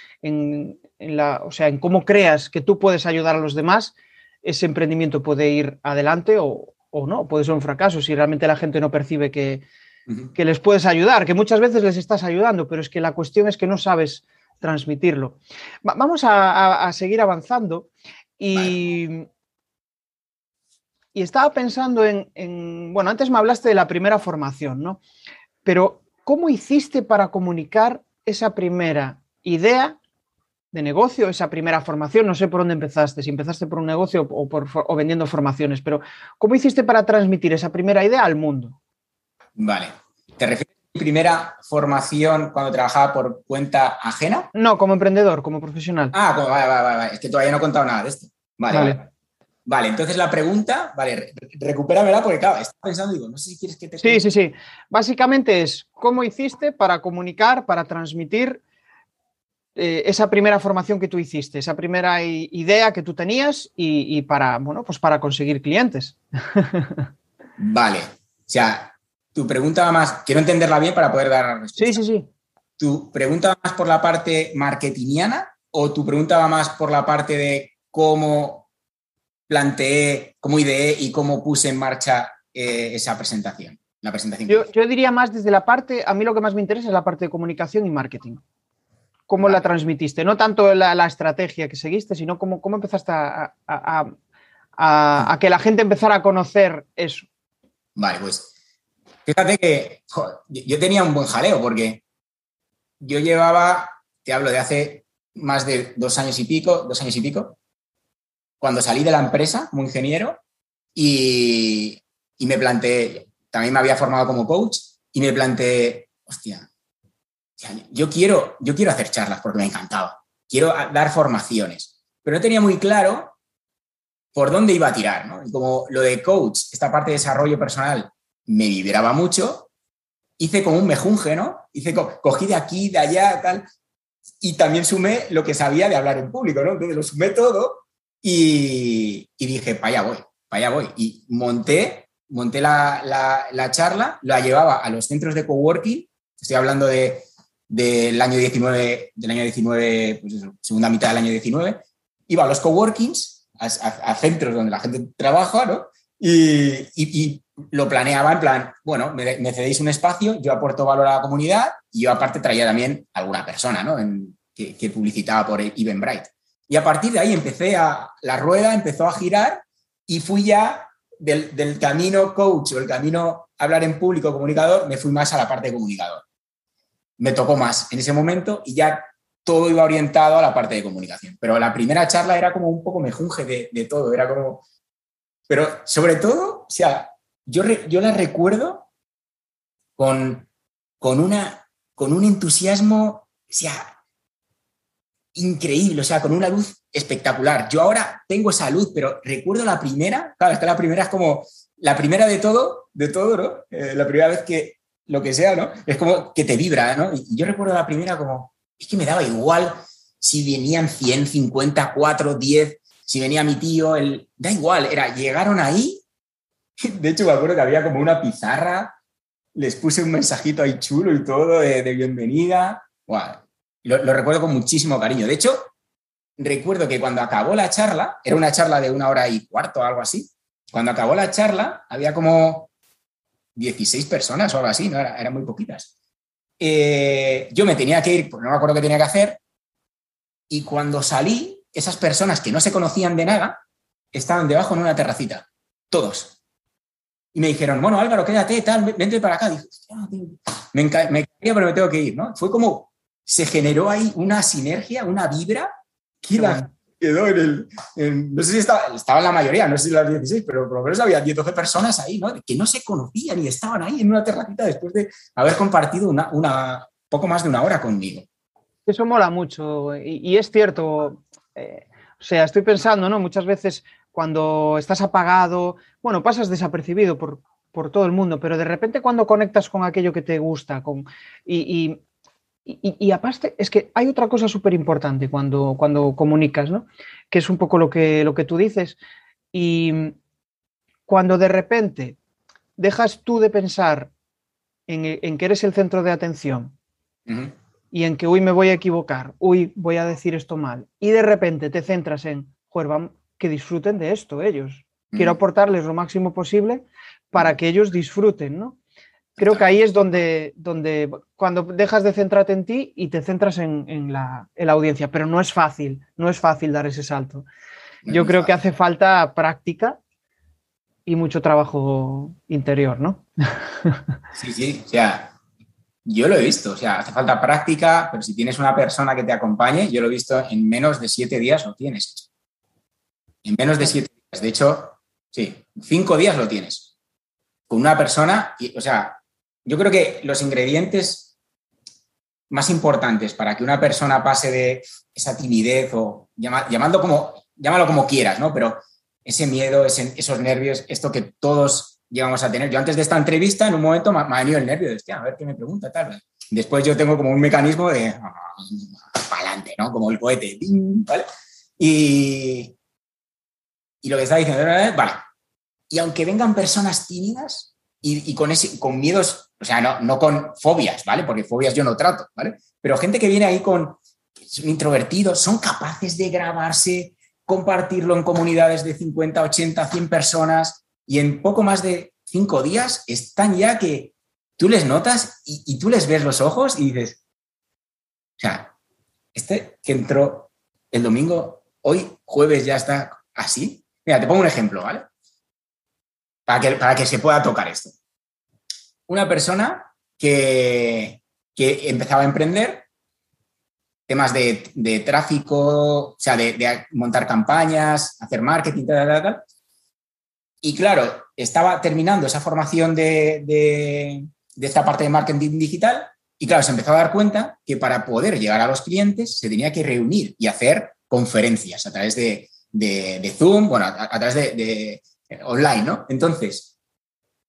Speaker 1: la, o sea, en cómo creas que tú puedes ayudar a los demás, ese emprendimiento puede ir adelante o, no, puede ser un fracaso si realmente la gente no percibe que, les puedes ayudar, que muchas veces les estás ayudando, pero es que la cuestión es que no sabes transmitirlo. vamos a, seguir avanzando y, y estaba pensando en, en, bueno, antes me hablaste de la primera formación, ¿no? Pero ¿Cómo hiciste para comunicar esa primera idea de negocio, esa primera formación? No sé por dónde empezaste, si empezaste por un negocio o, por, vendiendo formaciones, pero ¿cómo hiciste para transmitir esa primera idea al mundo?
Speaker 2: Vale. ¿Te refieres primera formación cuando trabajaba por cuenta ajena?
Speaker 1: No, como emprendedor, como profesional.
Speaker 2: Ah, vale, vale, vale. Es que todavía no he contado nada de esto. Vale. vale. Vale, entonces la pregunta, vale, recupéramela porque claro, estaba pensando, digo, no sé si quieres que te...
Speaker 1: Sí, sí, sí. Básicamente es, ¿cómo hiciste para comunicar, para transmitir eh, esa primera formación que tú hiciste, esa primera idea que tú tenías y, para, bueno, pues para conseguir clientes?
Speaker 2: vale, o sea, tu pregunta va más, quiero entenderla bien para poder dar la
Speaker 1: respuesta. Sí, sí, sí.
Speaker 2: ¿Tu pregunta va más por la parte marketingiana o tu pregunta va más por la parte de cómo planteé, cómo ideé y cómo puse en marcha eh, esa presentación. La presentación
Speaker 1: yo, diría más desde la parte, a mí lo que más me interesa es la parte de comunicación y marketing. ¿Cómo la transmitiste? No tanto la, estrategia que seguiste, sino cómo, cómo empezaste a, que la gente empezara a conocer eso.
Speaker 2: Vale, pues fíjate que yo tenía un buen jaleo porque yo llevaba, te hablo de hace más de dos años y pico, dos años y pico, cuando salí de la empresa como ingeniero y, me planteé, también me había formado como coach y me planteé, hostia, yo quiero, yo quiero hacer charlas porque me encantaba, quiero dar formaciones, pero no tenía muy claro por dónde iba a tirar, ¿no? Y como lo de coach, esta parte de desarrollo personal me vibraba mucho, hice como un mejunje, ¿no? Hice, cogí de aquí, de allá, tal, y también sumé lo que sabía de hablar en público, ¿no? Entonces lo sumé todo y, dije, para allá voy, para allá voy. Y monté, monté la, charla, la llevaba a los centros de coworking, estoy hablando de, del año 19, del año 19, pues segunda mitad del año 19, iba a los coworkings, a, a, centros donde la gente trabaja, ¿no? Y, lo planeaba en plan, bueno, me, cedéis un espacio, yo aporto valor a la comunidad y yo aparte traía también alguna persona, ¿no? que, que, publicitaba por Eventbrite. Y a partir de ahí empecé a, la rueda empezó a girar y fui ya del, camino coach o el camino hablar en público comunicador, me fui más a la parte de comunicador. Me tocó más en ese momento y ya todo iba orientado a la parte de comunicación. Pero la primera charla era como un poco mejunje de, de todo, era como... Pero sobre todo, o sea, yo, yo la recuerdo con, con, una, con un entusiasmo, sea, increíble, o sea, con una luz espectacular. Yo ahora tengo esa luz, pero recuerdo la primera, claro, es que la primera es como la primera de todo, de todo, ¿no? Eh, la primera vez que lo que sea, ¿no? Es como que te vibra, ¿no? Y yo recuerdo la primera como, es que me daba igual si venían 100, 50, 4, 10, si venía mi tío, el, da igual, era, llegaron ahí, de hecho me acuerdo que había como una pizarra, les puse un mensajito ahí chulo y todo de, bienvenida, lo, recuerdo con muchísimo cariño. De hecho, recuerdo que cuando acabó la charla, era una charla de una hora y cuarto o algo así, cuando acabó la charla había como 16 personas o algo así, ¿no? eran muy poquitas. Eh, yo me tenía que ir, pues no me acuerdo qué tenía que hacer, y cuando salí, esas personas que no se conocían de nada estaban debajo en una terracita, todos. Y me dijeron, bueno, Álvaro, quédate, tal, vente para acá. Dije, me, me caía, pero me tengo que ir, ¿no? Fue como se generó ahí una sinergia, una vibra que quedó en el. no sé si estaba, estaba en la mayoría, no sé si las 16, pero por lo menos había 10, 12 personas ahí, ¿no? Que no se conocían y estaban ahí en una terracita después de haber compartido una, una poco más de una hora conmigo.
Speaker 1: Eso mola mucho y, es cierto. Eh, o sea, estoy pensando, ¿no? Muchas veces cuando estás apagado, bueno, pasas desapercibido por, por todo el mundo, pero de repente cuando conectas con aquello que te gusta, con, y, y, aparte, es que hay otra cosa súper importante cuando, cuando comunicas, ¿no? Que es un poco lo que, lo que tú dices. Y cuando de repente dejas tú de pensar en, que eres el centro de atención y en que hoy me voy a equivocar, hoy voy a decir esto mal, y de repente te centras en, joder, que disfruten de esto ellos. Quiero aportarles lo máximo posible para que ellos disfruten, ¿no? creo que ahí es donde, donde cuando dejas de centrarte en ti y te centras en, la, audiencia, pero no es fácil, no es fácil dar ese salto. Yo creo que hace falta práctica y mucho trabajo interior, ¿no?
Speaker 2: Sí, sí, o sea, yo lo he visto, o sea, hace falta práctica, pero si tienes una persona que te acompañe, yo lo he visto en menos de siete días lo tienes. En menos de siete días, de hecho, sí, cinco días lo tienes. Con una persona, y, o sea, yo creo que los ingredientes más importantes para que una persona pase de esa timidez o llamando como, llámalo como quieras, ¿no? Pero ese miedo, esos nervios, esto que todos llegamos a tener. Yo antes de esta entrevista, en un momento me, ha venido el nervio de, a ver qué me pregunta, tal. Después yo tengo como un mecanismo de, ah, para adelante, ¿no? Como el cohete, ¿vale? Y, y lo que está diciendo, vale. Y aunque vengan personas tímidas y, con, ese, con miedos o sea, no, no con fobias, ¿vale? Porque fobias yo no trato, ¿vale? Pero gente que viene ahí con, son introvertidos, son capaces de grabarse, compartirlo en comunidades de 50, 80, 100 personas y en poco más de cinco días están ya que tú les notas y, tú les ves los ojos y dices, o sea, este que entró el domingo, hoy jueves ya está así. Mira, te pongo un ejemplo, ¿vale? Para que, para que se pueda tocar esto una persona que, empezaba a emprender temas de, tráfico, o sea, de, montar campañas, hacer marketing, tal, tal, tal. Y claro, estaba terminando esa formación de, de, esta parte de marketing digital y claro, se empezó a dar cuenta que para poder llegar a los clientes se tenía que reunir y hacer conferencias a través de, Zoom, bueno, a, través de, online, ¿no? Entonces,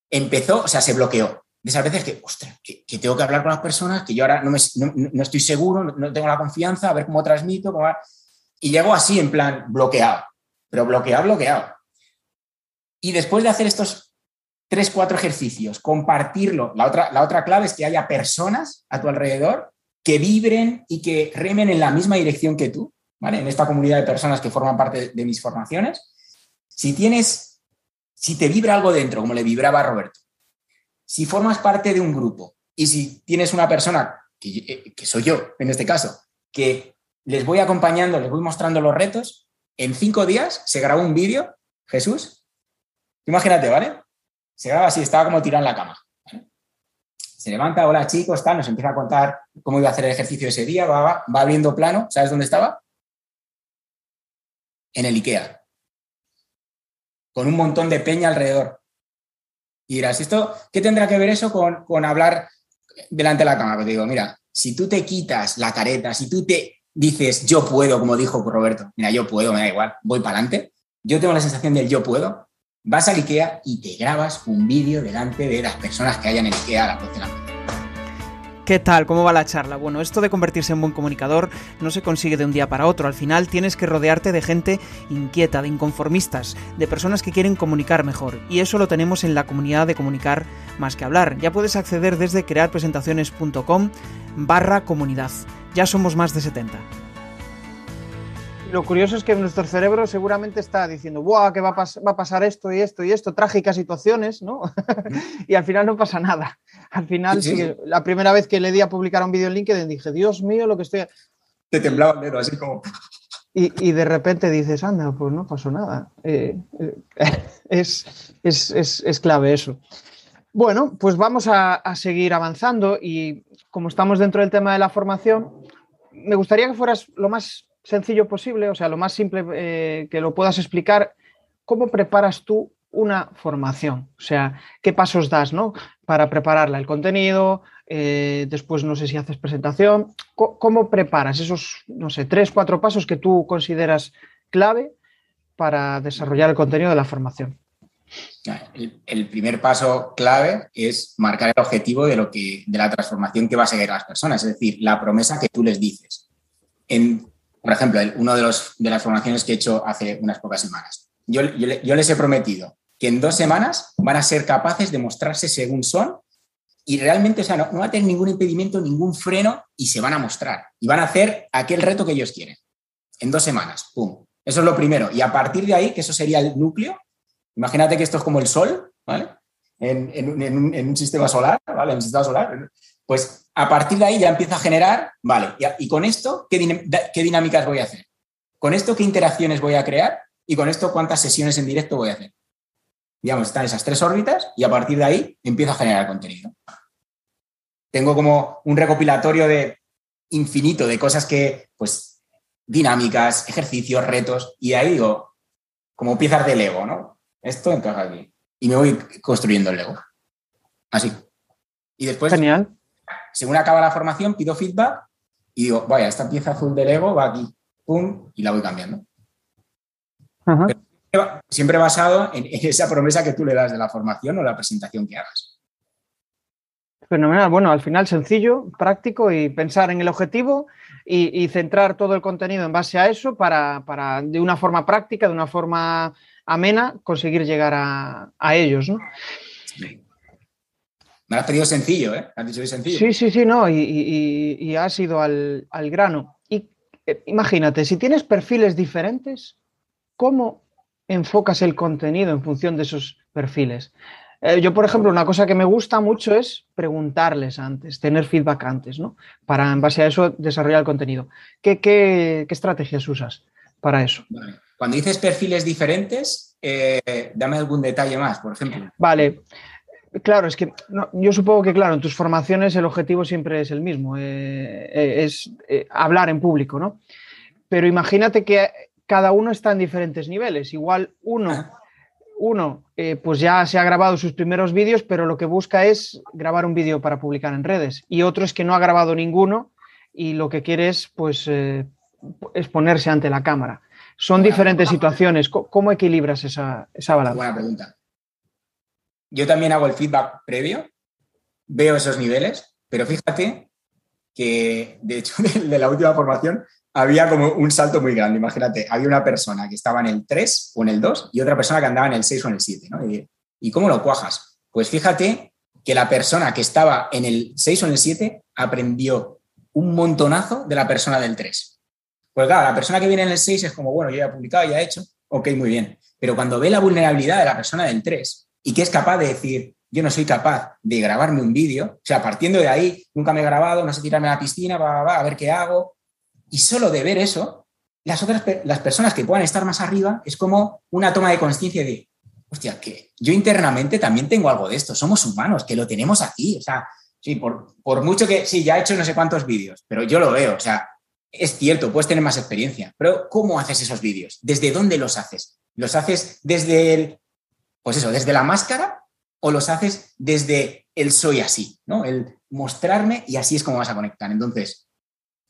Speaker 2: empezó, o sea, se bloqueó de esas veces que, ostras, que, tengo que hablar con las personas, que yo ahora no, no, estoy seguro, no, tengo la confianza, a ver cómo transmito, y llego así en plan bloqueado, pero bloqueado, bloqueado. Y después de hacer estos tres, cuatro ejercicios, compartirlo, la otra, la otra clave es que haya personas a tu alrededor que vibren y que remen en la misma dirección que tú, En esta comunidad de personas que forman parte de mis formaciones. Si tienes, si te vibra algo dentro, como le vibraba a Roberto, si formas parte de un grupo y si tienes una persona, que, eh, soy yo en este caso, que les voy acompañando, les voy mostrando los retos, en cinco días se graba un vídeo, Jesús, imagínate, ¿vale? Se graba así, estaba como tirado en la cama. Se levanta, hola chicos, tal, nos empieza a contar cómo iba a hacer el ejercicio ese día, va, va, va abriendo plano, ¿sabes dónde estaba? En el IKEA. Con un montón de peña alrededor. Y dirás, ¿esto qué tendrá que ver eso con, hablar delante de la cámara? Pues te digo, mira, si tú te quitas la careta, si tú te dices yo puedo, como dijo Roberto, mira, yo puedo, me da igual, voy para adelante, yo tengo la sensación del yo puedo, vas al IKEA y te grabas un vídeo delante de las personas que hayan en IKEA a la próxima.
Speaker 1: ¿Qué tal? ¿Cómo va la charla? Bueno, esto de convertirse en buen comunicador no se consigue de un día para otro. Al final tienes que rodearte de gente inquieta, de inconformistas, de personas que quieren comunicar mejor. Y eso lo tenemos en la comunidad de comunicar más que hablar. Ya puedes acceder desde crearpresentaciones.com barra comunidad. Ya somos más de 70 lo curioso es que nuestro cerebro seguramente está diciendo, ¡buah! que va a, pasar esto y esto y esto, trágicas situaciones, ¿no? y al final no pasa nada. Al final, la primera vez que le di a publicar un vídeo en LinkedIn dije, Dios mío, lo que estoy.
Speaker 2: Te temblaba el dedo, así como.
Speaker 1: Y, de repente dices, anda, pues no pasó nada. Eh, eh, es, es, clave eso. Bueno, pues vamos a seguir avanzando y como estamos dentro del tema de la formación, me gustaría que fueras lo más sencillo posible, o sea, lo más simple eh, que lo puedas explicar, ¿cómo preparas tú una formación? O sea, ¿qué pasos das ¿no? para prepararla? El contenido, eh, después no sé si haces presentación. ¿Cómo, preparas esos, no sé, tres, cuatro pasos que tú consideras clave para desarrollar el contenido de la formación?
Speaker 2: El, primer paso clave es marcar el objetivo de, lo que, de la transformación que va a seguir las personas, es decir, la promesa que tú les dices. En, por ejemplo, una de, de las formaciones que he hecho hace unas pocas semanas. Yo, yo, les he prometido que en dos semanas van a ser capaces de mostrarse según son y realmente, o sea, no, va a tener ningún impedimento, ningún freno y se van a mostrar y van a hacer aquel reto que ellos quieren. En dos semanas, ¡pum! Eso es lo primero. Y a partir de ahí, que eso sería el núcleo, imagínate que esto es como el sol, ¿vale? En, en, un, sistema solar, ¿vale? En un sistema solar. Pues a partir de ahí ya empieza a generar, vale, y, con esto, ¿qué, ¿qué dinámicas voy a hacer? Con esto, ¿qué interacciones voy a crear? Y con esto, ¿cuántas sesiones en directo voy a hacer? Digamos, están esas tres órbitas y a partir de ahí empiezo a generar contenido. Tengo como un recopilatorio de infinito de cosas que, pues, dinámicas, ejercicios, retos, y ahí digo, como piezas de Lego, ¿no? Esto encaja aquí. Y me voy construyendo el Lego. Así. Y después,
Speaker 1: Genial.
Speaker 2: Según acaba la formación, pido feedback y digo, vaya, esta pieza azul de Lego va aquí, pum, y la voy cambiando. siempre basado en, esa promesa que tú le das de la formación o la presentación que hagas.
Speaker 1: Fenomenal. Bueno, al final sencillo, práctico y pensar en el objetivo y, centrar todo el contenido en base a eso para, de una forma práctica, de una forma amena, conseguir llegar a, ellos. ¿no?
Speaker 2: Me has pedido sencillo, ¿eh? Has dicho sencillo.
Speaker 1: Sí, sí, sí, no, y, y, has ido al, grano. Y eh, imagínate, si tienes perfiles diferentes, ¿cómo enfocas el contenido en función de esos perfiles? Eh, yo, por ejemplo, una cosa que me gusta mucho es preguntarles antes, tener feedback antes, ¿no? Para, en base a eso, desarrollar el contenido. ¿Qué, estrategias usas para eso?
Speaker 2: Cuando dices perfiles diferentes, eh, dame algún detalle más, por ejemplo.
Speaker 1: Vale. Claro, es que yo supongo que, claro, en tus formaciones el objetivo siempre es el mismo, eh, es hablar en público, ¿no? Pero imagínate que cada uno está en diferentes niveles. Igual uno uno, eh, pues ya se ha grabado sus primeros vídeos, pero lo que busca es grabar un vídeo para publicar en redes. Y otro es que no ha grabado ninguno y lo que quiere es, pues, eh, exponerse ante la cámara. Son diferentes situaciones. ¿Cómo equilibras esa, esa balanza?
Speaker 2: Buena pregunta. Yo también hago el feedback previo, veo esos niveles, pero fíjate que, de hecho, de la última formación había como un salto muy grande. Imagínate, había una persona que estaba en el 3 o en el 2 y otra persona que andaba en el 6 o en el 7. ¿no? Y, cómo lo cuajas? Pues fíjate que la persona que estaba en el 6 o en el 7 aprendió un montonazo de la persona del 3. Pues claro, la persona que viene en el 6 es como, bueno, yo ya he publicado, ya he hecho, ok, muy bien. Pero cuando ve la vulnerabilidad de la persona del 3 y que es capaz de decir, yo no soy capaz de grabarme un vídeo, o sea, partiendo de ahí, nunca me he grabado, no sé tirarme a la piscina, va, va, a ver qué hago, y solo de ver eso, las otras las personas que puedan estar más arriba es como una toma de conciencia de, hostia, que yo internamente también tengo algo de esto, somos humanos, que lo tenemos aquí, o sea, sí, por, por mucho que, sí, ya he hecho no sé cuántos vídeos, pero yo lo veo, o sea, es cierto, puedes tener más experiencia, pero ¿cómo haces esos vídeos? ¿Desde dónde los haces? ¿Los haces desde el, pues eso, desde la máscara o los haces desde el soy así, ¿no? El mostrarme y así es como vas a conectar. Entonces,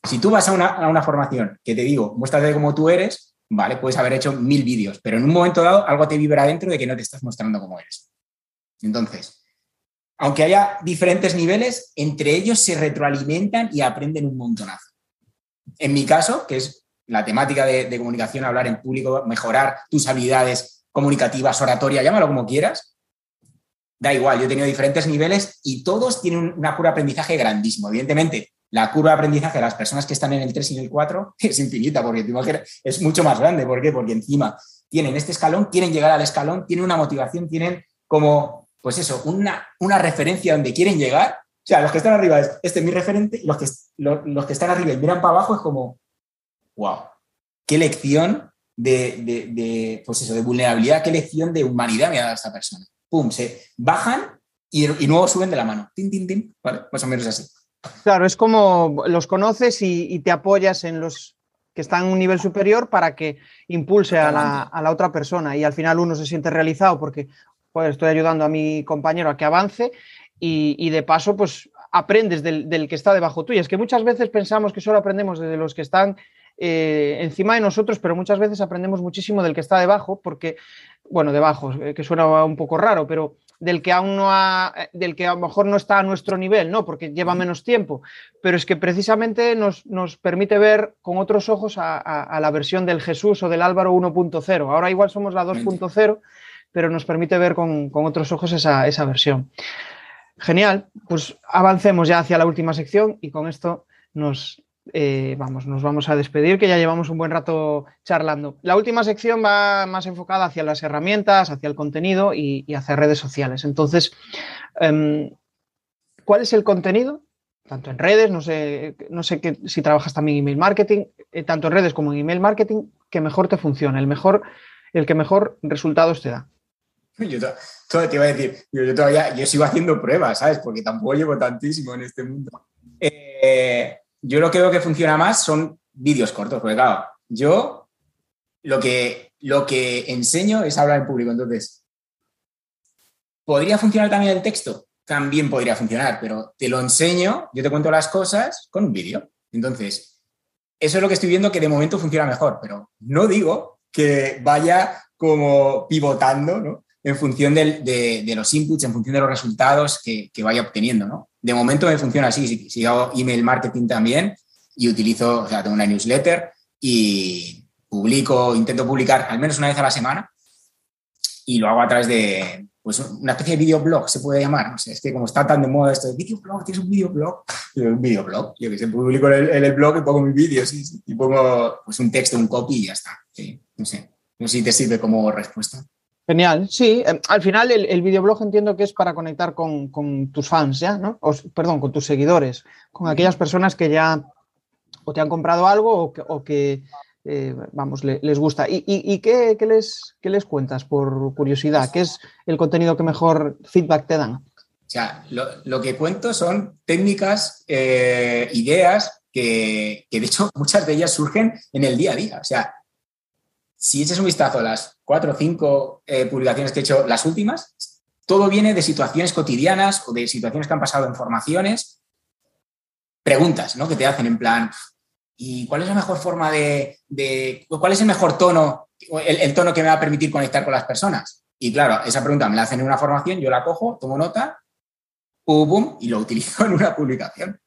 Speaker 2: si tú vas a una, formación que te digo, muéstrate como tú eres, vale, puedes haber hecho mil vídeos, pero en un momento dado algo te vibra dentro de que no te estás mostrando como eres. Entonces, aunque haya diferentes niveles, entre ellos se retroalimentan y aprenden un montonazo. En mi caso, que es la temática de, comunicación, hablar en público, mejorar tus habilidades comunicativas, oratoria, llámalo como quieras, da igual, yo he tenido diferentes niveles y todos tienen una curva de aprendizaje grandísimo. Evidentemente, la curva de aprendizaje de las personas que están en el 3 y en el 4 es infinita, porque es mucho más grande. ¿Por qué? Porque encima tienen este escalón, quieren llegar al escalón, tienen una motivación, tienen como, pues eso, una, una referencia donde quieren llegar. O sea, los que están arriba es, este es mi referente, los que, los, que están arriba y miran para abajo es como, wow, qué lección de, pues eso, de vulnerabilidad, qué lección de humanidad me ha dado esta persona. Pum, se bajan y, y luego suben de la mano. Tin, tin, tin. Vale, más o menos así.
Speaker 1: Claro, es como los conoces y, te apoyas en los que está en un nivel superior para que impulse a la, otra persona y al final uno se siente realizado porque pues, estoy ayudando a mi compañero a que avance y, de paso pues aprendes del, que está debajo tuyo. Es que muchas veces pensamos que solo aprendemos de los que están eh, encima de nosotros, pero muchas veces aprendemos muchísimo del que está debajo porque, bueno, debajo, eh, que suena un poco raro, pero del que aún no ha, eh, del que a lo mejor no está a nuestro nivel, ¿no? Porque lleva menos tiempo. Pero es que precisamente nos, permite ver con otros ojos a, la versión del Jesús o del Álvaro 1.0. Ahora igual somos la 2.0, pero nos permite ver con, otros ojos esa, esa versión. Genial, pues avancemos ya hacia la última sección y con esto nos, eh, vamos, nos vamos a despedir, que ya llevamos un buen rato charlando. La última sección va más enfocada hacia las herramientas, hacia el contenido y, hacia redes sociales. Entonces, em, ¿cuál es el contenido? Tanto en redes, no sé, no sé si trabajas también email marketing, eh, tanto en redes como en email marketing, que mejor te funciona, el, mejor, el que mejor resultados te da.
Speaker 2: Yo te iba a decir, yo, todavía yo sigo haciendo pruebas, ¿sabes? Porque tampoco llevo tantísimo en este mundo. Eh, yo lo que veo que funciona más son vídeos cortos, porque claro, yo lo que, lo que enseño es hablar en público, entonces, ¿podría funcionar también el texto? También podría funcionar, pero te lo enseño, yo te cuento las cosas con un vídeo. Entonces, eso es lo que estoy viendo que de momento funciona mejor, pero no digo que vaya como pivotando, ¿no? En función de, los inputs, en función de los resultados que, que vaya obteniendo, ¿no? De momento me funciona así. Si, hago email marketing también y utilizo, o sea, tengo una newsletter y publico, intento publicar al menos una vez a la semana y lo hago a través de pues, una especie de videoblog, se puede llamar. No sé, es que como está tan de moda esto de videoblog, tienes un videoblog. un videoblog, yo que sé, publico en el, blog y pongo mis vídeos y pongo pues, un texto, un copy y ya está. no sé. No sé si te sirve como respuesta.
Speaker 1: Genial, sí. Em, al final el, videoblog entiendo que es para conectar con, tus fans, ¿ya? ¿no? perdón, con tus seguidores, con aquellas personas que ya o te han comprado algo o que, eh, vamos, les gusta. ¿Y, qué, les, les, cuentas por curiosidad? ¿Qué es el contenido que mejor feedback te dan? O
Speaker 2: sea, lo, que cuento son técnicas, eh, ideas que, que, de hecho, muchas de ellas surgen en el día a día. O sea, si echas un vistazo a las cuatro o cinco eh, publicaciones que he hecho, las últimas, todo viene de situaciones cotidianas o de situaciones que han pasado en formaciones, preguntas ¿no? que te hacen en plan, ¿y cuál es la mejor forma de, cuál es el mejor tono, el, tono que me va a permitir conectar con las personas? Y claro, esa pregunta me la hacen en una formación, yo la cojo, tomo nota, pum, y lo utilizo en una publicación.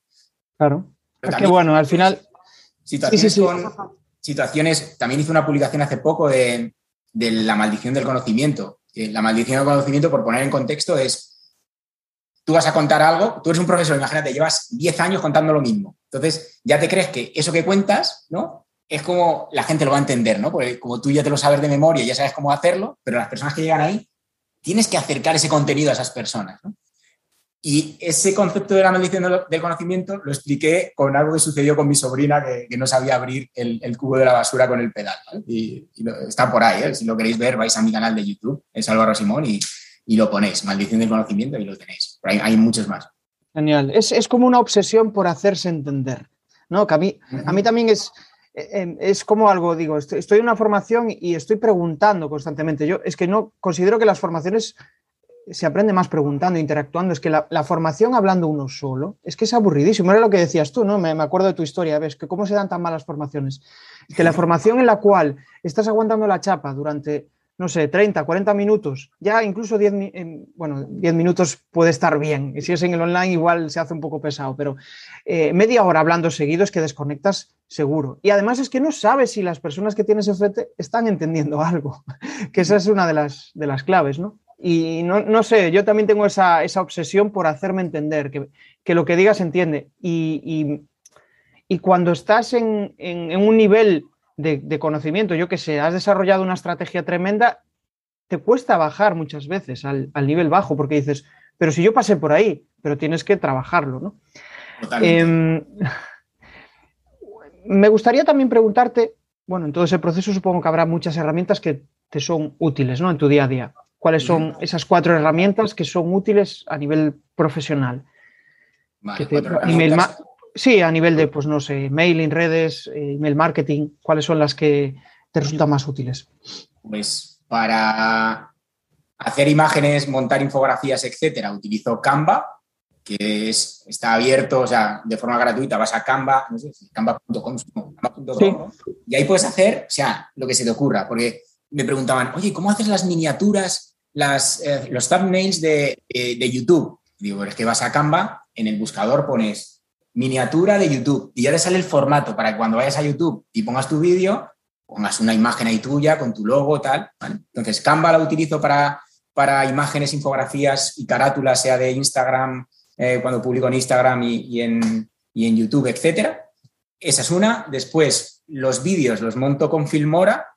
Speaker 1: Claro. Es que bueno, al final...
Speaker 2: Situaciones situaciones, también hice una publicación hace poco de, la maldición del conocimiento. La maldición del conocimiento, por poner en contexto, es, tú vas a contar algo, tú eres un profesor, imagínate, llevas 10 años contando lo mismo. Entonces, ya te crees que eso que cuentas, ¿no? Es como la gente lo va a entender, ¿no? Porque como tú ya te lo sabes de memoria, ya sabes cómo hacerlo, pero las personas que llegan ahí, tienes que acercar ese contenido a esas personas, ¿no? Y ese concepto de la maldición del conocimiento lo expliqué con algo que sucedió con mi sobrina que, no sabía abrir el, cubo de la basura con el pedal. Y, está por ahí, ¿eh? si lo queréis ver, vais a mi canal de YouTube, es Álvaro Simón, y, lo ponéis, maldición del conocimiento, y lo tenéis. Pero hay, muchos más.
Speaker 1: Genial. Es, como una obsesión por hacerse entender. ¿no? Que a mí, a mí también es, eh, es como algo, digo, estoy, estoy en una formación y estoy preguntando constantemente. Yo es que no considero que las formaciones se aprende más preguntando, interactuando. Es que la, formación hablando uno solo, es que es aburridísimo. Era lo que decías tú, ¿no? Me, acuerdo de tu historia, ves, que cómo se dan tan malas formaciones. que la formación en la cual estás aguantando la chapa durante, no sé, 30, 40 minutos, ya incluso 10, bueno, 10 minutos puede estar bien. Y si es en el online igual se hace un poco pesado, pero eh, media hora hablando seguido es que desconectas seguro. Y además es que no sabes si las personas que tienes enfrente están entendiendo algo, que esa es una de las, de las claves, ¿no? Y no, sé, yo también tengo esa, obsesión por hacerme entender, que, lo que digas se entiende. Y, cuando estás en, un nivel de, conocimiento, yo que sé, has desarrollado una estrategia tremenda, te cuesta bajar muchas veces al, nivel bajo, porque dices, pero si yo pasé por ahí, pero tienes que trabajarlo, ¿no? Em, me gustaría también preguntarte, bueno, en todo ese proceso supongo que habrá muchas herramientas que te son útiles, ¿no? En tu día a día cuáles son esas cuatro herramientas que son útiles a nivel profesional.
Speaker 2: Vale,
Speaker 1: Sí, a nivel de, pues no sé, mailing, redes, eh, email marketing, ¿cuáles son las que te resultan más útiles?
Speaker 2: Pues para hacer imágenes, montar infografías, etcétera, utilizo Canva, que es, está abierto, o sea, de forma gratuita, vas a Canva, no sé, canva.com, y ahí puedes hacer, o sea, lo que se te ocurra, porque me preguntaban, oye, ¿cómo haces las miniaturas, las, eh, los thumbnails de, de, YouTube? digo, es que vas a Canva, en el buscador pones miniatura de YouTube y ya te sale el formato para que cuando vayas a YouTube y pongas tu vídeo, pongas una imagen ahí tuya con tu logo, tal. Entonces, Canva la utilizo para, para imágenes, infografías y carátulas, sea de Instagram, eh, cuando publico en Instagram y, en, y en YouTube, etcétera. Esa es una. Después, los vídeos los monto con Filmora,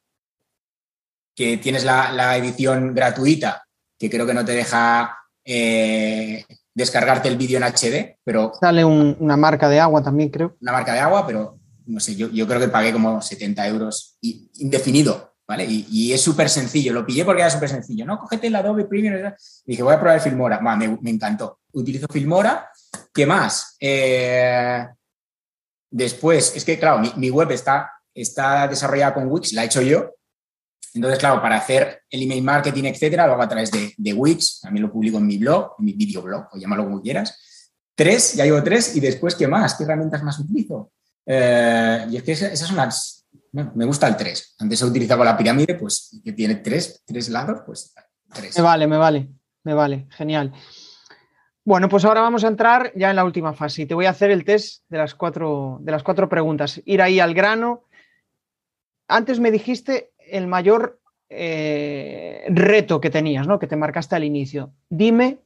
Speaker 2: que tienes la, edición gratuita, que creo que no te deja eh, descargarte el vídeo en HD, pero...
Speaker 1: Sale una marca de agua también, creo.
Speaker 2: Una marca de agua, pero no sé, yo, creo que pagué como 70 euros indefinido, ¿vale? Y, es súper sencillo, lo pillé porque era súper sencillo, ¿no? Cógete el Adobe Premium y dije, voy a probar Filmora. me, me, encantó. Utilizo Filmora. ¿Qué más? Eh, después, es que, claro, mi, web está, está desarrollada con Wix, la he hecho yo. Entonces, claro, para hacer el email marketing, etcétera, lo hago a través de, de Wix. También lo publico en mi blog, en mi videoblog, o llámalo como quieras. Tres, ya llevo tres. Y después, ¿qué más? ¿Qué herramientas más utilizo? Eh, y es que esas son las... me gusta el 3. Antes he utilizado la pirámide, pues que tiene tres, tres lados, pues tres.
Speaker 1: Me vale, me vale, me vale, genial. Bueno, pues ahora vamos a entrar ya en la última fase y te voy a hacer el test de las cuatro, de las cuatro preguntas. Ir ahí al grano. Antes me dijiste el mayor eh, reto que tenías, ¿no? Que te marcaste al inicio. Dime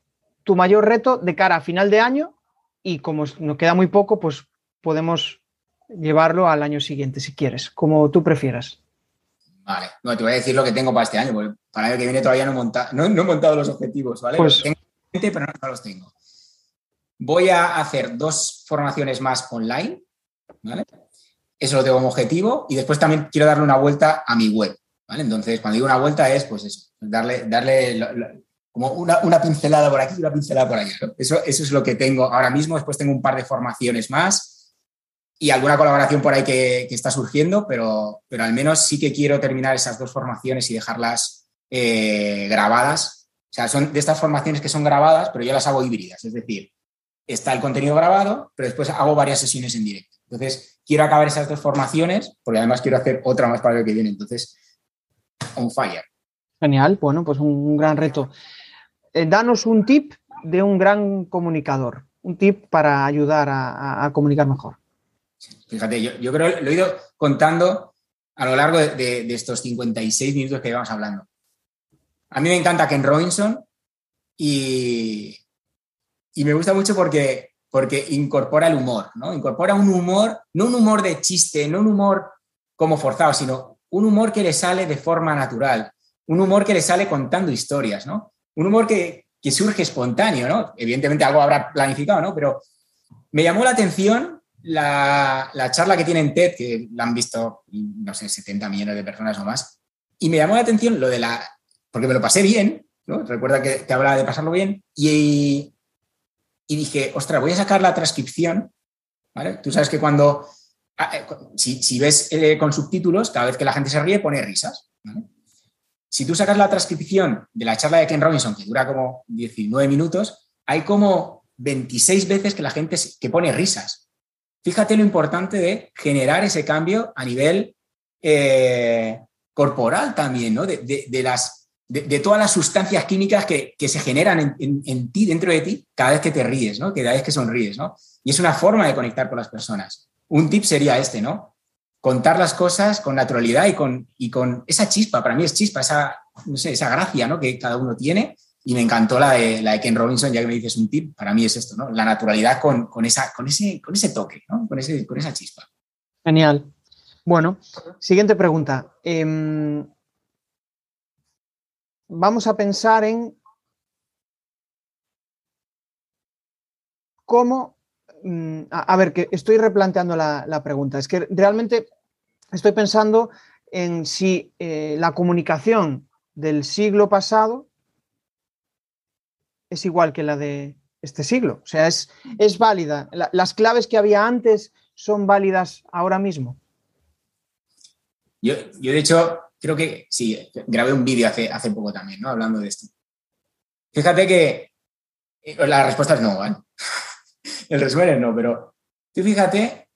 Speaker 1: tu mayor reto de cara a final de año y como nos queda muy poco, pues podemos llevarlo al año siguiente, si quieres, como tú prefieras.
Speaker 2: Vale, no, te voy a decir lo que tengo para este año, porque para el año que viene todavía no, monta, no, he montado los objetivos, ¿vale?
Speaker 1: Pues,
Speaker 2: tengo pero no, los tengo. Voy a hacer dos formaciones más online, ¿vale? Eso lo tengo como objetivo y después también quiero darle una vuelta a mi web, ¿vale? Entonces, cuando digo una vuelta es, pues eso, darle, darle como una, pincelada por aquí y una pincelada por allá, Eso, eso es lo que tengo ahora mismo. Después tengo un par de formaciones más y alguna colaboración por ahí que, está surgiendo, pero, pero al menos sí que quiero terminar esas dos formaciones y dejarlas eh, grabadas. O sea, son de estas formaciones que son grabadas, pero yo las hago híbridas. Es decir, está el contenido grabado, pero después hago varias sesiones en directo. Entonces, quiero acabar esas dos formaciones, porque además quiero hacer otra más para el que viene. Entonces, on fire.
Speaker 1: Genial, bueno, pues un gran reto. Eh, danos un tip de un gran comunicador, un tip para ayudar a comunicar mejor.
Speaker 2: Fíjate, yo, creo que lo he ido contando a lo largo de, estos 56 minutos que íbamos hablando. A mí me encanta Ken Robinson y, y me gusta mucho porque, porque incorpora el humor, ¿no? Incorpora un humor, no un humor de chiste, no un humor como forzado, sino un humor que le sale de forma natural, un humor que le sale contando historias, ¿no? Un humor que, que surge espontáneo, ¿no? Evidentemente algo habrá planificado, ¿no? Pero me llamó la atención la, charla que tiene en TED, que la han visto, no sé, 70 millones de personas o más, y me llamó la atención lo de la, porque me lo pasé bien, ¿no? Recuerda que te hablaba de pasarlo bien, y, y dije, ostras, voy a sacar la transcripción. Tú sabes que cuando, ah, eh, si, ves eh, con subtítulos, cada vez que la gente se ríe, pone risas, Si tú sacas la transcripción de la charla de Ken Robinson, que dura como 19 minutos, hay como 26 veces que la gente que pone risas. Fíjate lo importante de generar ese cambio a nivel eh, corporal también, ¿no? De, las, de, todas las sustancias químicas que, se generan en, ti, dentro de ti, cada vez que te ríes, ¿no? Cada vez que sonríes, ¿no? Y es una forma de conectar con las personas. Un tip sería este, ¿no? Contar las cosas con naturalidad y con, y con esa chispa, para mí es chispa, esa, no sé, esa gracia, ¿no? Que cada uno tiene y me encantó la de, la de Ken Robinson, ya que me dices un tip, para mí es esto, ¿no? La naturalidad con, esa, con, ese, con ese toque, ¿no? Con, ese, con esa chispa.
Speaker 1: Genial. Bueno, siguiente pregunta. Em, vamos a pensar en cómo... Mm, a, ver, que estoy replanteando la, pregunta. Es que realmente estoy pensando en si eh, la comunicación del siglo pasado es igual que la de, este siglo. O sea, es, es válida. las claves que había antes son válidas ahora mismo.
Speaker 2: Yo, yo, de hecho, creo que sí, grabé un vídeo hace, hace poco también, ¿no? Hablando de esto. Fíjate que eh, la respuesta es no, ¿vale? El resumen es no, pero tú fíjate,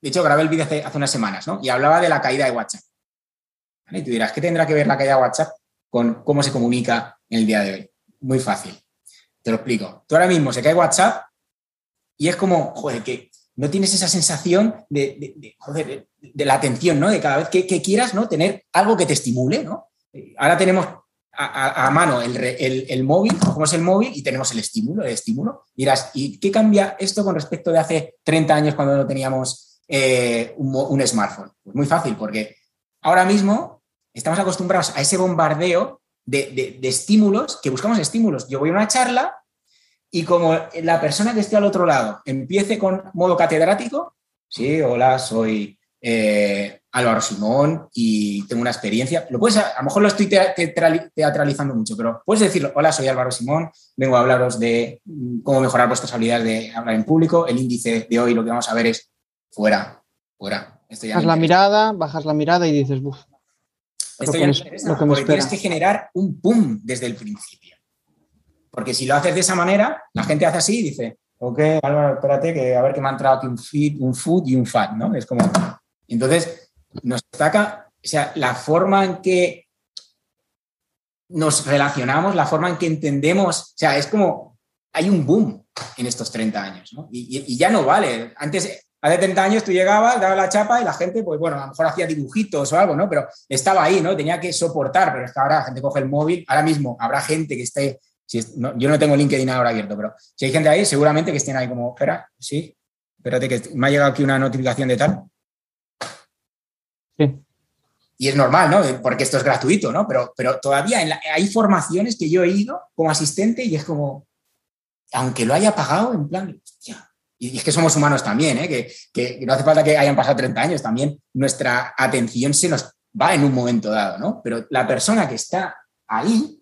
Speaker 2: de hecho grabé el vídeo hace, hace, unas semanas, ¿no? Y hablaba de la caída de WhatsApp. Y tú dirás, ¿qué tendrá que ver la caída de WhatsApp con cómo se comunica en el día de hoy? Muy fácil. Te lo explico. Tú ahora mismo se cae WhatsApp y es como, joder, que no tienes esa sensación de, de, la atención, ¿no? De cada vez que, quieras, ¿no? Tener algo que te estimule, ¿no? Ahora tenemos a, mano el, móvil, cómo es el móvil y tenemos el estímulo, el estímulo. Dirás, ¿y qué cambia esto con respecto de hace 30 años cuando no teníamos eh, un, smartphone? Pues muy fácil, porque ahora mismo estamos acostumbrados a ese bombardeo de, de estímulos, que buscamos estímulos. Yo voy a una charla y como la persona que esté al otro lado empiece con modo catedrático, sí, hola, soy eh, Álvaro Simón y tengo una experiencia, lo puedes, a, lo mejor lo estoy teatralizando mucho, pero puedes decirlo, hola, soy Álvaro Simón, vengo a hablaros de mm, cómo mejorar vuestras habilidades de hablar en público, el índice de hoy lo que vamos a ver es fuera, fuera.
Speaker 1: bajas la mirada, bajas la mirada y dices.
Speaker 2: Esto ya que tienes que generar un pum desde el principio. Porque si lo haces de esa manera, la gente hace así y dice, ok, Álvaro, espérate, que a ver que me ha entrado aquí un feed, un food y un fat, ¿no? Es como. Entonces, nos destaca, o sea, la forma en que nos relacionamos, la forma en que entendemos, o sea, es como, hay un boom en estos 30 años, ¿no? Y, ya no vale. Antes, hace 30 años tú llegabas, dabas la chapa y la gente, pues bueno, a lo mejor hacía dibujitos o algo, ¿no? Pero estaba ahí, ¿no? Tenía que soportar, pero es que ahora la gente coge el móvil, ahora mismo habrá gente que esté yo no tengo LinkedIn ahora abierto, pero si hay gente ahí, seguramente que estén ahí como, espera, sí, espérate que me ha llegado aquí una notificación de tal. Sí. Y es normal, ¿no? Porque esto es gratuito, ¿no? Pero, pero todavía hay formaciones que yo he ido como asistente y es como, aunque lo haya pagado, en plan, hostia. Y es que somos humanos también, ¿eh? Que, que, no hace falta que hayan pasado 30 años, también nuestra atención se nos va en un momento dado, ¿no? Pero la persona que está ahí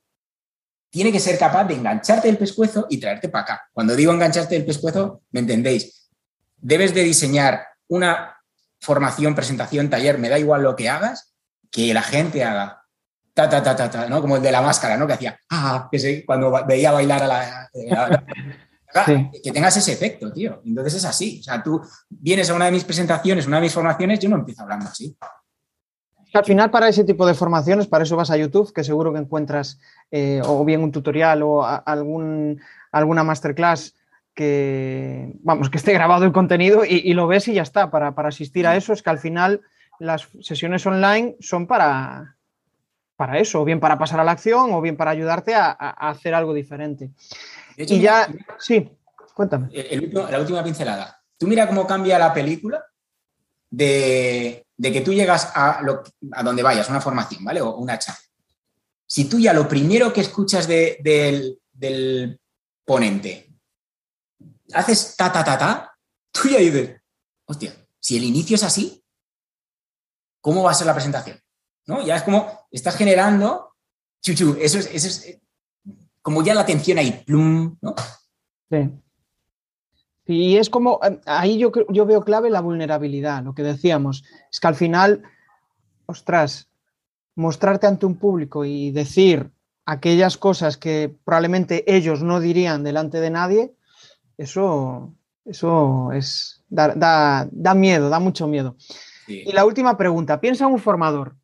Speaker 2: tiene que ser capaz de engancharte el pescuezo y traerte para acá. Cuando digo engancharte el pescuezo, ¿me entendéis? Debes de diseñar una formación, presentación, taller, me da igual lo que hagas, que la gente haga ta, ta, ta, ta, ta, ¿no? Como el de la máscara, ¿no? Que hacía, ah, que sé, cuando veía bailar a la... Que tengas ese efecto, tío. Entonces es así. O sea, tú vienes a una de mis presentaciones, una de mis formaciones, yo no empiezo hablando así.
Speaker 1: Al final, para ese tipo de formaciones, para eso vas a YouTube, que seguro que encuentras eh, o bien un tutorial o algún, alguna masterclass que, vamos, que esté grabado el contenido y, lo ves y ya está. Para, asistir a eso es que al final las sesiones online son para, para eso, o bien para pasar a la acción o bien para ayudarte a, hacer algo diferente. y ya, sí, cuéntame.
Speaker 2: la última pincelada. Tú mira cómo cambia la película de, que tú llegas a, a donde vayas, una formación, ¿vale? O una charla. Si tú ya lo primero que escuchas del, ponente haces ta, ta, ta, ta, tú ya dices, hostia, si el inicio es así, ¿cómo va a ser la presentación? ¿No? Ya es como, estás generando, chuchu, eso es, eso es como ya la atención ahí, plum, ¿no?
Speaker 1: Sí. Y es como, eh, ahí yo, yo veo clave la vulnerabilidad, lo que decíamos, es que al final, ostras, mostrarte ante un público y decir aquellas cosas que probablemente ellos no dirían delante de nadie, eso, eso es, da, miedo, da mucho miedo. Y la última pregunta, piensa en un formador,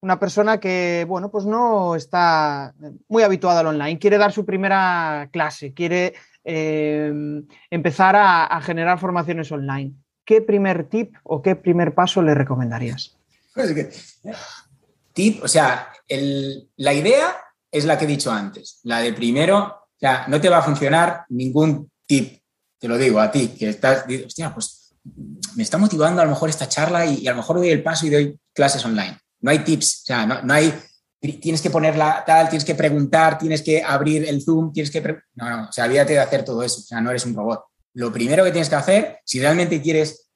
Speaker 1: una persona que, bueno, pues no está muy habituada al online, quiere dar su primera clase, quiere Em, empezar a, generar formaciones online. ¿Qué primer tip o qué primer paso le recomendarías?
Speaker 2: Tip, o sea, la idea es la que he dicho antes, la de primero, o sea, no te va a funcionar ningún tip, te lo digo a ti, que estás, hostia, pues me está motivando a lo mejor esta charla y, a lo mejor doy el paso y doy clases online. No hay tips, o sea, no hay tienes que ponerla tal, tienes que preguntar, tienes que abrir el Zoom, tienes que... No, no, o sea, olvídate de hacer todo eso, o sea, no eres un robot. Lo primero que tienes que hacer, si realmente quieres...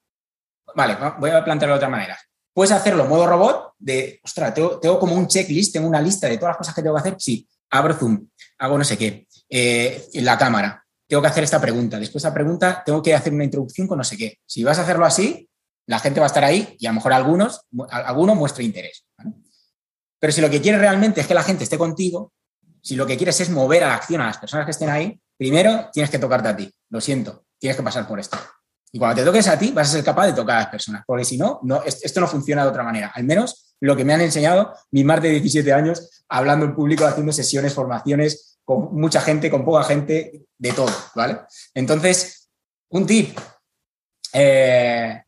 Speaker 2: Vale, voy a plantearlo de otra manera. Puedes hacerlo modo robot de, ostras, tengo, como un checklist, tengo una lista de todas las cosas que tengo que hacer. Sí, abro Zoom, hago no sé qué. eh, la cámara, tengo que hacer esta pregunta, después de esta pregunta tengo que hacer una introducción con no sé qué. Si vas a hacerlo así, la gente va a estar ahí y a lo mejor algunos, alguno muestra interés. Pero si lo que quieres realmente es que la gente esté contigo, si lo que quieres es mover a la acción a las personas que estén ahí, primero tienes que tocarte a ti. Lo siento, tienes que pasar por esto. Y cuando te toques a ti, vas a ser capaz de tocar a las personas, porque si no, no esto no funciona de otra manera. Al menos lo que me han enseñado mis más de 17 años hablando en público, haciendo sesiones, formaciones con mucha gente, con poca gente, de todo, ¿vale? Entonces, un tip. Eh,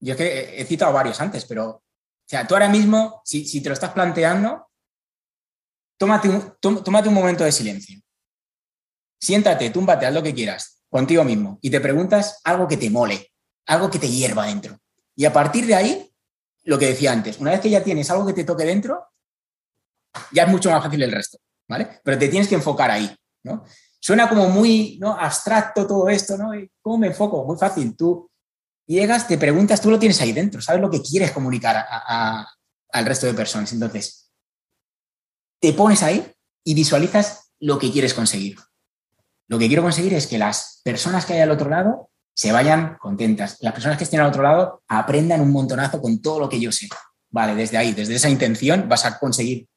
Speaker 2: yo es que he citado varios antes, pero, sea, tú ahora mismo, si, te lo estás planteando, tómate un, tómate un momento de silencio. Siéntate, túmbate, haz lo que quieras contigo mismo y te preguntas algo que te mole, algo que te hierva dentro. Y a partir de ahí, lo que decía antes, una vez que ya tienes algo que te toque dentro, ya es mucho más fácil el resto, ¿vale? Pero te tienes que enfocar ahí, ¿no? Suena como muy ¿no? abstracto todo esto, ¿no? ¿Cómo me enfoco? Muy fácil. Tú llegas, te preguntas, tú lo tienes ahí dentro, sabes lo que quieres comunicar al resto de personas. Entonces, te pones ahí y visualizas lo que quieres conseguir. Lo que quiero conseguir es que las personas que hay al otro lado se vayan contentas. Las personas que estén al otro lado aprendan un montonazo con todo lo que yo sé. Vale, desde ahí, desde esa intención, vas a conseguir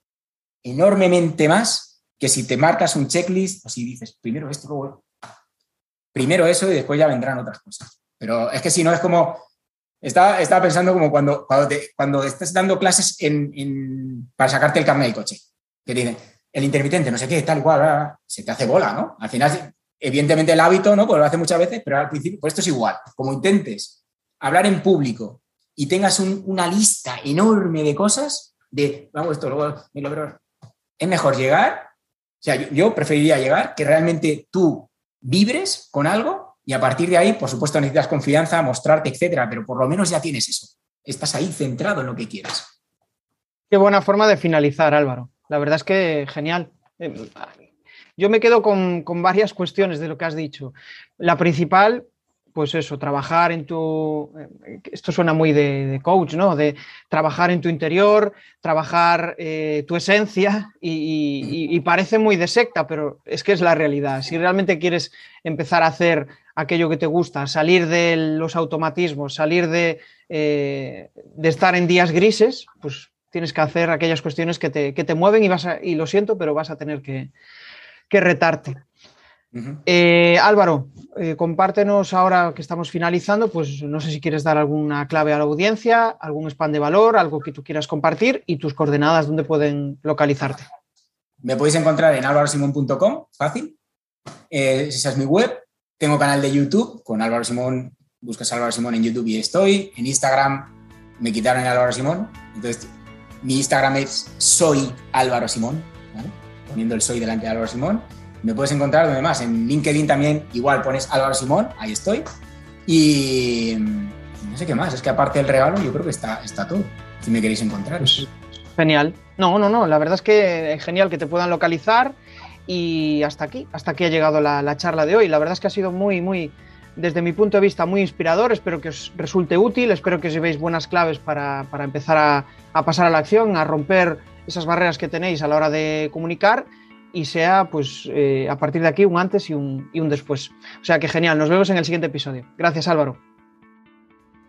Speaker 2: enormemente más que si te marcas un checklist o si dices primero esto, luego primero eso y después ya vendrán otras cosas. Pero es que si no es como, estaba, estaba pensando como cuando, cuando, te, cuando estás dando clases para sacarte el carnet del coche, que tiene el intermitente, no sé qué, tal cual, se te hace bola, ¿no? Al final, evidentemente el hábito, ¿no? Pues lo hace muchas veces, pero al principio, pues esto es igual. Como intentes hablar en público y tengas una lista enorme de cosas, de, vamos, esto luego me lo es mejor llegar, o sea, yo, preferiría llegar que realmente tú vibres con algo y a partir de ahí, por supuesto, necesitas confianza, mostrarte, etcétera, pero por lo menos ya tienes eso. Estás ahí centrado en lo que quieres.
Speaker 1: Qué buena forma de finalizar, Álvaro. La verdad es que genial. Eh, yo me quedo con, con varias cuestiones de lo que has dicho. La principal, pues eso, trabajar en tu, eh, esto suena muy de, coach, ¿no? De trabajar en tu interior, trabajar eh, tu esencia y, parece muy de secta, pero es que es la realidad. Si realmente quieres empezar a hacer aquello que te gusta, salir de los automatismos, salir de, eh, de estar en días grises, pues tienes que hacer aquellas cuestiones que te, que te mueven y, vas y lo siento, pero vas a tener que, que retarte. Eh, Álvaro, eh, compártenos ahora que estamos finalizando, pues no sé si quieres dar alguna clave a la audiencia, algún spam de valor, algo que tú quieras compartir y tus coordenadas donde pueden localizarte.
Speaker 2: Me podéis encontrar en álvarosimón.com, fácil. Eh, esa es mi web. Tengo canal de YouTube con Álvaro Simón. Buscas Álvaro Simón en YouTube y estoy. En Instagram me quitaron el Álvaro Simón. Entonces, mi Instagram es soy Álvaro Simón, poniendo el soy delante de Álvaro Simón me puedes encontrar donde más, en LinkedIn también igual pones Álvaro Simón, ahí estoy. Y, no sé qué más, es que aparte del regalo yo creo que está, está todo, si me queréis encontrar. Pues,
Speaker 1: genial. No, no, no, la verdad es que es genial que te puedan localizar y hasta aquí, hasta aquí ha llegado la, charla de hoy. La verdad es que ha sido muy, muy, desde mi punto de vista, muy inspirador. Espero que os resulte útil, espero que os llevéis buenas claves para, empezar a, a, pasar a la acción, a romper esas barreras que tenéis a la hora de comunicar y sea pues eh, a partir de aquí un antes y un, y un después. O sea que genial, nos vemos en el siguiente episodio. Gracias Álvaro.